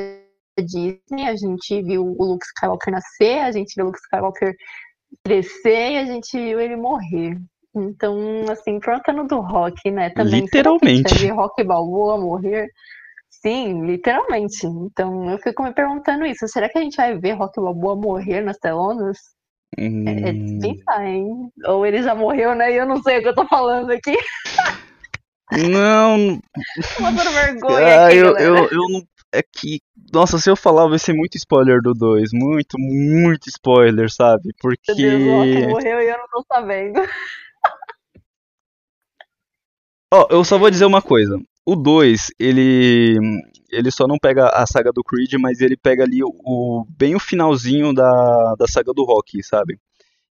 Disney. A gente viu o Luke Skywalker nascer, a gente viu o Luke Skywalker crescer e a gente viu ele morrer. Então, assim, tratando do rock, né? Também Literalmente. Rock Balboa morrer. Sim, literalmente. Então, eu fico me perguntando isso. Será que a gente vai ver Rock Balboa morrer nas telonas? Hum... É, é de pensar, hein? Ou ele já morreu, né? E eu não sei o que eu tô falando aqui. <laughs> Não. Uma vergonha. Ah, eu, eu, eu, não é que, nossa, se eu falar vai ser muito spoiler do 2, muito, muito spoiler, sabe? Porque. Meu Deus, o morreu e eu não tô sabendo. Ó, oh, eu só vou dizer uma coisa. O 2, ele ele só não pega a saga do Creed, mas ele pega ali o, o, bem o finalzinho da, da saga do Rock, sabe?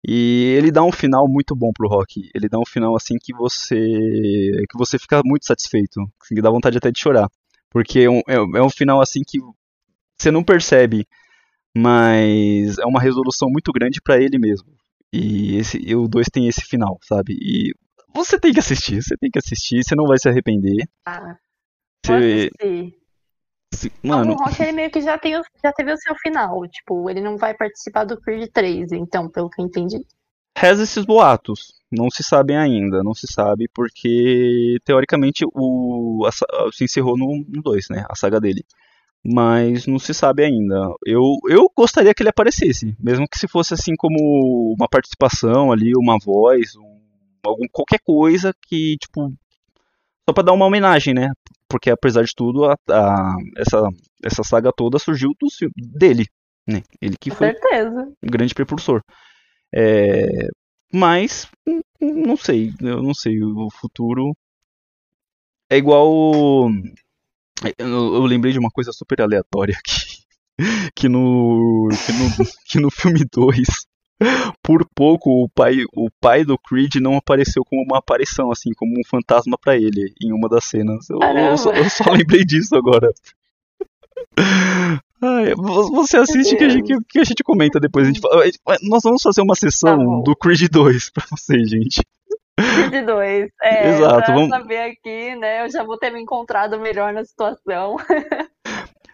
E ele dá um final muito bom pro Rock. Ele dá um final assim que você que você fica muito satisfeito, que dá vontade até de chorar. Porque é um, é, é um final assim que você não percebe, mas é uma resolução muito grande para ele mesmo. E esse, o 2 tem esse final, sabe? E você tem que assistir, você tem que assistir, você não vai se arrepender. Ah, Você, assistir. Mano, o Rock ele meio que já, tem, já teve o seu final. Tipo, ele não vai participar do Creed 3, então, pelo que eu entendi. reza esses boatos. Não se sabem ainda, não se sabe porque teoricamente o a se encerrou no 2, né? A saga dele. Mas não se sabe ainda. Eu, eu gostaria que ele aparecesse, mesmo que se fosse assim como uma participação ali, uma voz, um, algum, qualquer coisa que, tipo, só pra dar uma homenagem, né? Porque apesar de tudo, a, a- essa, essa saga toda surgiu do, dele, né? Ele que Com foi certeza. um grande precursor. É, mas hum, não sei, eu não sei. O futuro é igual. o- Eu, eu lembrei de uma coisa super aleatória aqui. <laughs> Que no, que no, que no filme 2, por pouco, o pai, o pai do Creed não apareceu como uma aparição, assim, como um fantasma pra ele em uma das cenas. Eu, eu só, eu só lembrei disso agora. Ai, vo- você assiste que a, gente, que a gente comenta depois. A gente fala- nós vamos fazer uma sessão Tá do Creed 2 pra vocês, gente. Creed 2. É, Exato, pra vamos- saber aqui, né? Eu já vou ter me encontrado melhor na situação. <laughs>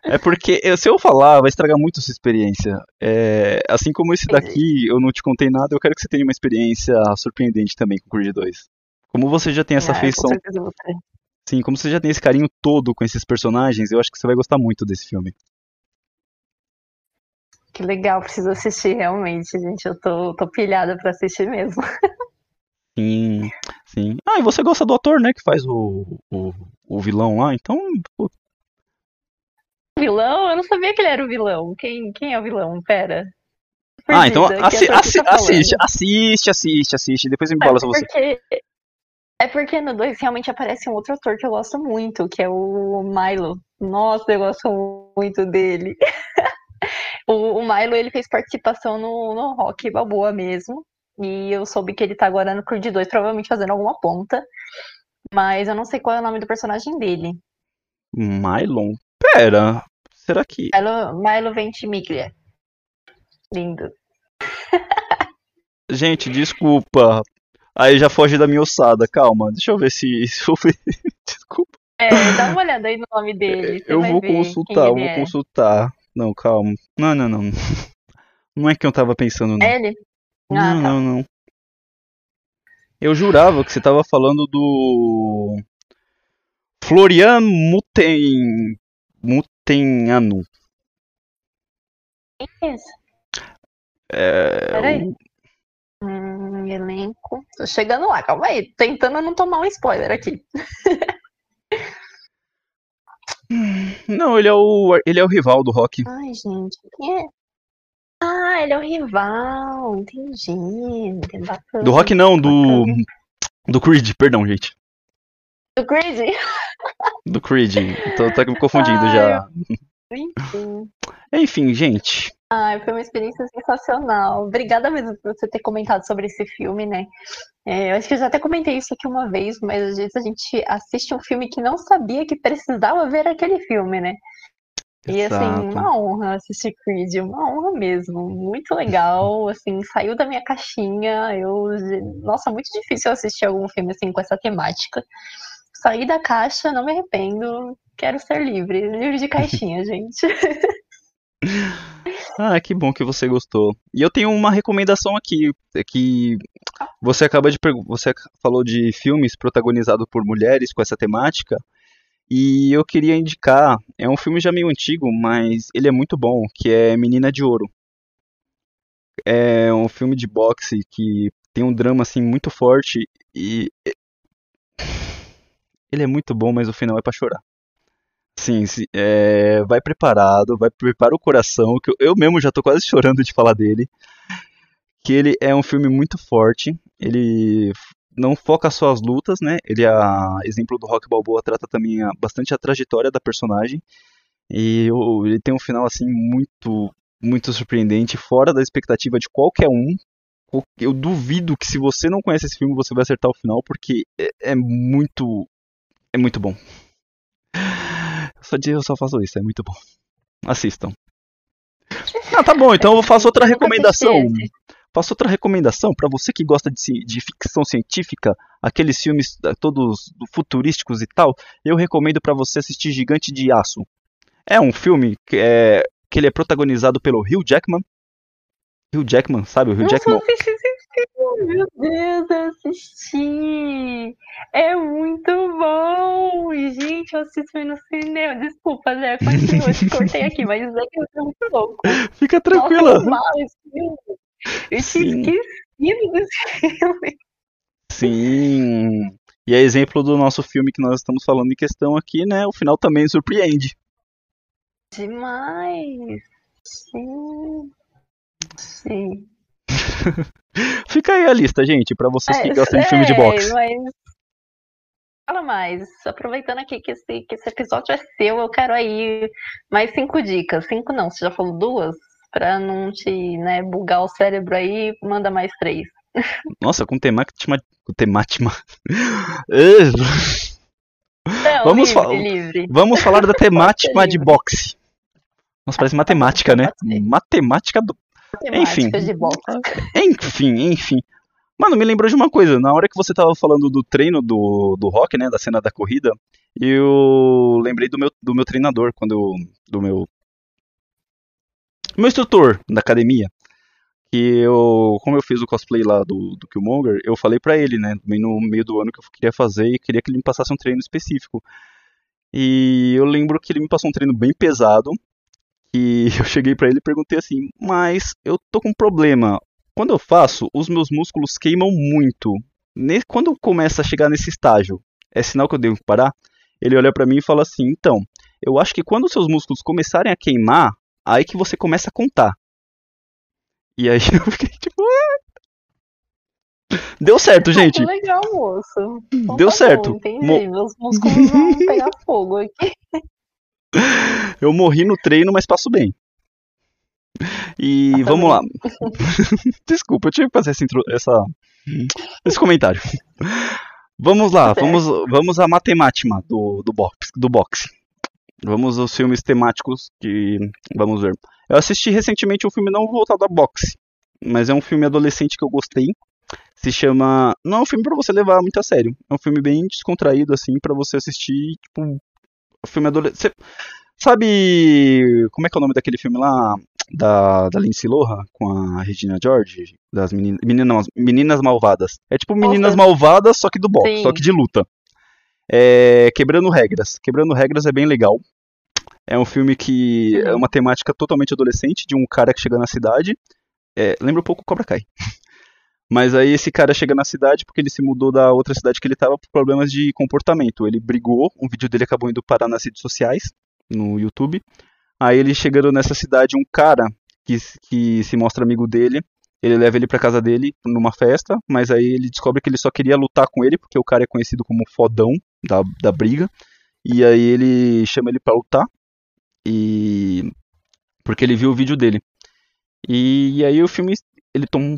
É porque se eu falar, vai estragar muito sua experiência. É, assim como esse Entendi. daqui, eu não te contei nada, eu quero que você tenha uma experiência surpreendente também com o Creed 2. Como você já tem essa vou ter. sim, como você já tem esse carinho todo com esses personagens, eu acho que você vai gostar muito desse filme. Que legal, preciso assistir realmente, gente. Eu tô, tô pilhada pra assistir mesmo. <laughs> Sim, sim. Ah, e você gosta do ator, né, que faz o, o, o vilão lá, então, pô, Vilão? Eu não sabia que ele era o vilão. Quem, quem é o vilão? Pera. Ah, então Perdida, que assi- assi- tá assiste, assiste, assiste, assiste, depois me É fala se você. porque, é porque no 2 realmente aparece um outro ator que eu gosto muito, que é o Milo. Nossa, eu gosto muito dele. <laughs> o, o Milo, ele fez participação no, no Rock Balboa mesmo. E eu soube que ele tá agora no Creed 2, provavelmente fazendo alguma ponta. Mas eu não sei qual é o nome do personagem dele. Mylon? Pera, será que... Milo, Milo Ventimiglia. Lindo. <laughs> Gente, desculpa. Aí já foge da minha ossada, calma, deixa eu ver se... <laughs> Desculpa. É, dá uma olhada aí no nome dele. Eu vou consultar, eu vou é. consultar. Não, calma. Não, não, não. Não é que eu tava pensando, não. É ele? Não, Ah, tá. não, não. Eu jurava que você tava falando do. Florian Muten. Mutenano. Quem é esse? É. Peraí. Hum, elenco. Tô chegando lá, calma aí. Tentando não tomar um spoiler aqui. <laughs> Não, ele é o. Ele é o rival do Rock. Ai, gente, quem é? Ah, ele é o rival. Entendi. Bacana. Do Rock não, do. Do Creed, perdão, gente. Do Creed? Do Creed. Tô, tô me confundindo Ai, já. Enfim. <laughs> Enfim, gente. Ai, foi uma experiência sensacional. Obrigada mesmo por você ter comentado sobre esse filme, né? É, eu acho que eu já até comentei isso aqui uma vez, mas às vezes a gente assiste um filme que não sabia que precisava ver aquele filme, né? E assim, Exato. uma honra assistir Creed, uma honra mesmo, muito legal, <laughs> assim, saiu da minha caixinha, eu, nossa, muito difícil assistir algum filme assim com essa temática. Saí da caixa, não me arrependo, quero ser livre, livre de caixinha, <laughs> gente. Ah, que bom que você gostou. E eu tenho uma recomendação aqui, é que você acaba de você falou de filmes protagonizados por mulheres com essa temática, e eu queria indicar, é um filme já meio antigo, mas ele é muito bom, que é Menina de Ouro. É um filme de boxe que tem um drama assim muito forte e ele é muito bom, mas o final é pra chorar. Sim, é, vai preparado, vai prepara o coração, que eu, eu mesmo já tô quase <laughs> chorando de falar dele. Que ele é um filme muito forte, ele não foca só as lutas, né? Ele, a exemplo do Rock Balboa, trata também a- bastante a trajetória da personagem. E o- ele tem um final assim muito, muito surpreendente, fora da expectativa de qualquer um. Eu duvido que se você não conhece esse filme, você vai acertar o final, porque é, é muito, é muito bom. Só de eu só faço isso, é muito bom. Assistam. Ah, tá bom, então eu faço outra recomendação. Faço outra recomendação para você que gosta de, de, ficção científica, aqueles filmes eh, todos futurísticos e tal. Eu recomendo para você assistir Gigante de Aço. É um filme que, é, que ele é protagonizado pelo Hugh Jackman. Hugh Jackman, sabe o Hugh Jackman? Meu Deus, eu assisti! É muito bom! Gente, eu assisti no cinema. Desculpa, Zé, continua, te cortei aqui, mas é que eu tô muito louco. Fica tranquila. Nossa, mal. Eu Sim. tinha esquecido desse filme. Sim. E é exemplo do nosso filme que nós estamos falando em questão aqui, né? O final também surpreende. Demais! Sim. Sim. <laughs> Fica aí a lista, gente, para vocês que é, gostam de filme de boxe. Mas... Fala mais. Aproveitando aqui que esse, que esse episódio é seu, eu quero aí mais cinco dicas. Cinco não, você já falou duas? Pra não te né, bugar o cérebro aí, manda mais três. Nossa, com temática. Com temática. <laughs> Não, vamos, livre, fa livre. vamos falar da <laughs> temática de boxe. Nossa, parece matemática, né? Matemática do enfim. Enfim, enfim. Mano, me lembrou de uma coisa. Na hora que você tava falando do treino do, do rock, né? Da cena da corrida, eu lembrei do meu, do meu treinador, quando eu. Do meu. Meu instrutor da academia. Que eu. Como eu fiz o cosplay lá do, do Killmonger, eu falei pra ele, né? No meio do ano que eu queria fazer e queria que ele me passasse um treino específico. E eu lembro que ele me passou um treino bem pesado que <laughs> eu cheguei para ele e perguntei assim: "Mas eu tô com um problema. Quando eu faço, os meus músculos queimam muito. Quando começa a chegar nesse estágio, é sinal que eu devo parar?" Ele olha para mim e fala assim: "Então, eu acho que quando os seus músculos começarem a queimar, aí que você começa a contar." E aí <laughs> eu fiquei tipo, Deu certo, gente. legal, moço. Então Deu tá certo. Bom, entendi. Mo... Meus músculos vão pegar fogo aqui. <laughs> Eu morri no treino, mas passo bem. E ah, vamos lá. <laughs> Desculpa, eu tive que fazer essa, essa, esse comentário. Vamos lá, vamos, vamos à matemática do, do, box, do boxe. Vamos aos filmes temáticos que vamos ver. Eu assisti recentemente um filme não voltado a boxe, mas é um filme adolescente que eu gostei. Se chama. Não é um filme para você levar muito a sério. É um filme bem descontraído, assim, para você assistir, tipo, filme adolescente. Sabe. Como é que é o nome daquele filme lá? Da, da Lindsay Lohan com a Regina George? Das meninas, meninas, meninas Malvadas. É tipo Meninas Nossa. Malvadas, só que do Sim. só que de luta. É, Quebrando Regras. Quebrando Regras é bem legal. É um filme que é uma temática totalmente adolescente, de um cara que chega na cidade. É, lembra um pouco Cobra Kai. <laughs> Mas aí esse cara chega na cidade porque ele se mudou da outra cidade que ele estava por problemas de comportamento. Ele brigou, um vídeo dele acabou indo parar nas redes sociais, no YouTube. Aí ele chegando nessa cidade, um cara que, que se mostra amigo dele, ele leva ele para casa dele numa festa, mas aí ele descobre que ele só queria lutar com ele porque o cara é conhecido como fodão da, da briga. E aí ele chama ele para lutar e porque ele viu o vídeo dele. E, e aí o filme ele toma um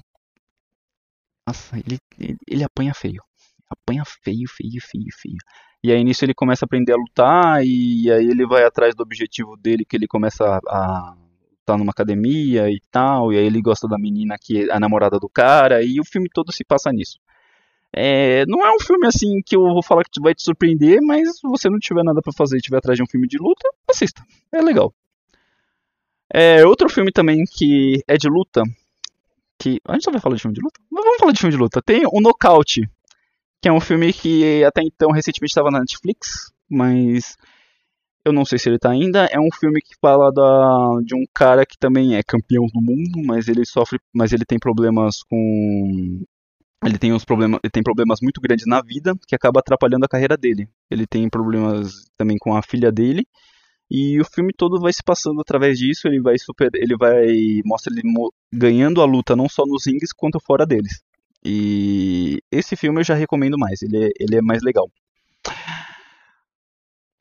nossa, ele, ele, ele apanha feio. Apanha feio, feio, feio, feio. E aí nisso ele começa a aprender a lutar e aí ele vai atrás do objetivo dele, que ele começa a, a lutar numa academia e tal, e aí ele gosta da menina que é a namorada do cara, e o filme todo se passa nisso. É, não é um filme assim que eu vou falar que vai te surpreender, mas se você não tiver nada para fazer e estiver atrás de um filme de luta, assista. É legal. É, outro filme também que é de luta, que. A gente só vai falar de filme de luta? Vamos falar de filme de luta. Tem o Nocaute, que é um filme que até então recentemente estava na Netflix, mas eu não sei se ele está ainda. É um filme que fala da, de um cara que também é campeão do mundo, mas ele sofre, mas ele tem problemas com ele tem uns problemas, ele tem problemas muito grandes na vida que acaba atrapalhando a carreira dele. Ele tem problemas também com a filha dele e o filme todo vai se passando através disso, ele vai super, ele vai mostra ele ganhando a luta não só nos rings quanto fora deles. E esse filme eu já recomendo mais, ele é, ele é mais legal.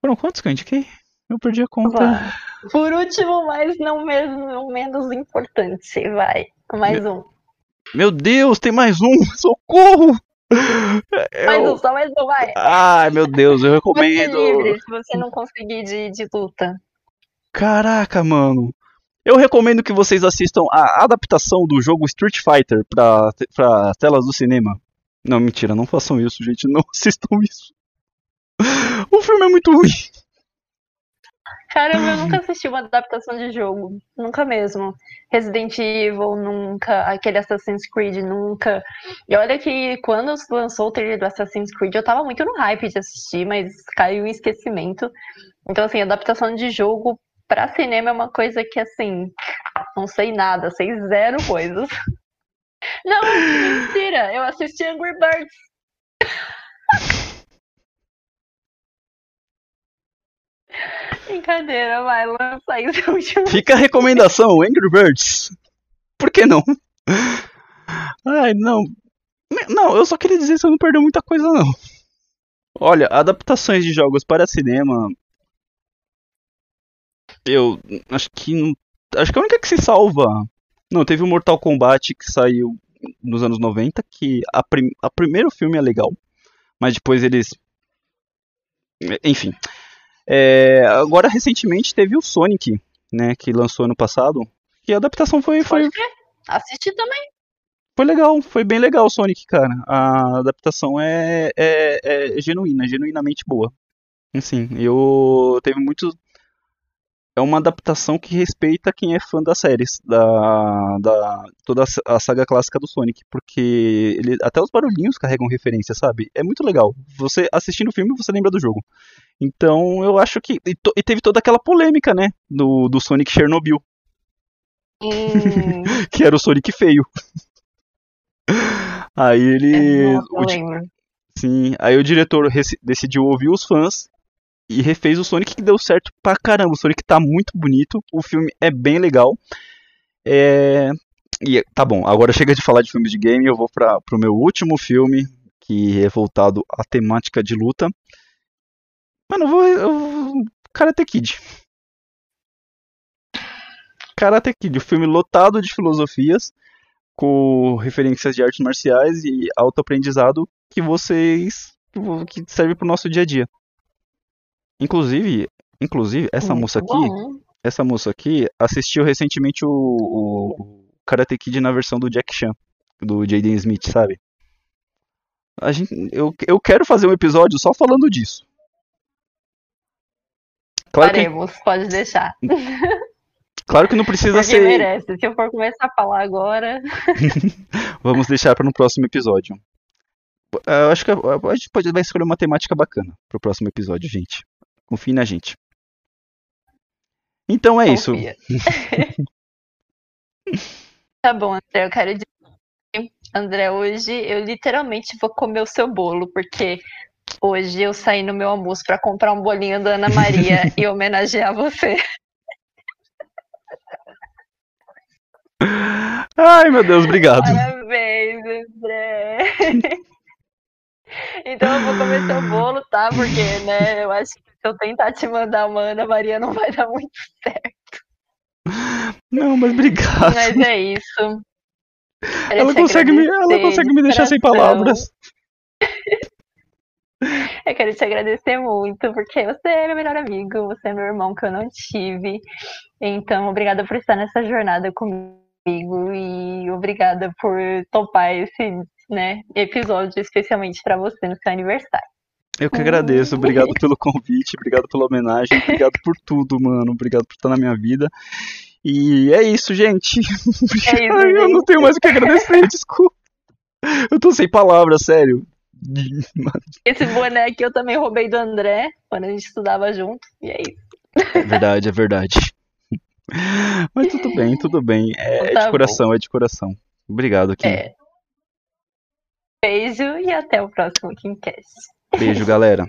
Foram quantos que eu indiquei? Eu perdi a conta. Por último, mas não mesmo menos importante, vai. Mais meu, um. Meu Deus, tem mais um! <laughs> Socorro! Eu... Mais um, só mais um, vai. Ai, meu Deus, eu recomendo. Você livre se você não conseguir de, de luta. Caraca, mano. Eu recomendo que vocês assistam a adaptação do jogo Street Fighter pra, pra telas do cinema. Não, mentira, não façam isso, gente. Não <laughs> assistam isso. O filme é muito ruim. Caramba, eu nunca assisti uma adaptação de jogo. Nunca mesmo. Resident Evil, nunca. Aquele Assassin's Creed, nunca. E olha que quando lançou o trailer do Assassin's Creed, eu tava muito no hype de assistir, mas caiu em esquecimento. Então, assim, adaptação de jogo pra cinema é uma coisa que, assim, não sei nada, sei zero coisas. Não, mentira! Eu assisti Angry Birds. <laughs> Brincadeira, vai, lança aí seu último. Fica a recomendação, Angry Birds. Por que não? Ai, não. Não, eu só queria dizer que você não perdeu muita coisa, não. Olha, adaptações de jogos para cinema. Eu acho que não. Acho que a única que se salva. Não, teve o Mortal Kombat que saiu nos anos 90, que a, prim... a primeiro filme é legal, mas depois eles. Enfim. É, agora, recentemente, teve o Sonic, né, que lançou ano passado. E a adaptação foi. foi... Assisti também. Foi legal, foi bem legal o Sonic, cara. A adaptação é, é, é genuína, genuinamente boa. Assim, eu teve muitos. É uma adaptação que respeita quem é fã das séries, da, da toda a saga clássica do Sonic, porque ele, até os barulhinhos carregam referência, sabe? É muito legal. Você assistindo o filme, você lembra do jogo. Então eu acho que. E, to, e teve toda aquela polêmica, né? Do, do Sonic Chernobyl. Hum. <laughs> que era o Sonic feio. aí ele. Nossa, eu lembro. Sim, aí o diretor decidiu ouvir os fãs e refez o Sonic que deu certo pra caramba. O Sonic tá muito bonito, o filme é bem legal. É... E tá bom, agora chega de falar de filmes de game, eu vou para pro meu último filme, que é voltado à temática de luta. Mano, eu vou. Eu... Karate Kid. Karate Kid, o um filme lotado de filosofias, com referências de artes marciais e autoaprendizado que vocês. que serve pro nosso dia a dia. Inclusive, inclusive essa Muito moça aqui, bom. essa moça aqui assistiu recentemente o, o Karate Kid na versão do Jack Chan, do Jaden Smith, sabe? A gente, eu, eu quero fazer um episódio só falando disso. Claro que, Faremos, pode deixar. <laughs> claro que não precisa Porque ser. merece. Se eu for começar a falar agora. <laughs> Vamos deixar para no próximo episódio. Eu acho que a gente pode, vai escolher uma temática bacana pro próximo episódio, gente. Confie na gente. Então é isso. confia. <laughs> tá bom, André, eu quero dizer. André, hoje eu literalmente vou comer o seu bolo, porque hoje eu saí no meu almoço pra comprar um bolinho da Ana Maria <laughs> e homenagear você. Ai, meu Deus, obrigado. Parabéns, André. <laughs> Então eu vou comer seu bolo, tá? Porque, né, eu acho que se eu tentar te mandar uma Ana Maria não vai dar muito certo. Não, mas obrigado. Mas é isso. Queria Ela consegue, me, ela consegue me deixar sem palavras. <laughs> Eu quero te agradecer muito, porque você é meu melhor amigo, você é meu irmão que eu não tive. Então, obrigada por estar nessa jornada comigo e obrigada por topar esse né, episódio especialmente para você no seu aniversário. Eu que agradeço. Obrigado pelo <laughs> convite, obrigado pela homenagem, obrigado por tudo, mano. Obrigado por estar na minha vida. E é isso, gente. É <laughs> isso, eu não tenho mais o que agradecer, <laughs> desculpa. Eu tô sem palavras, sério. Esse boné aqui eu também roubei do André, quando a gente estudava junto, e é isso. É verdade, é verdade. Mas tudo bem, tudo bem. É, é Tá de bom. coração, é de coração. Obrigado, Kim. É. Beijo e até o próximo Kimcast. Beijo, galera.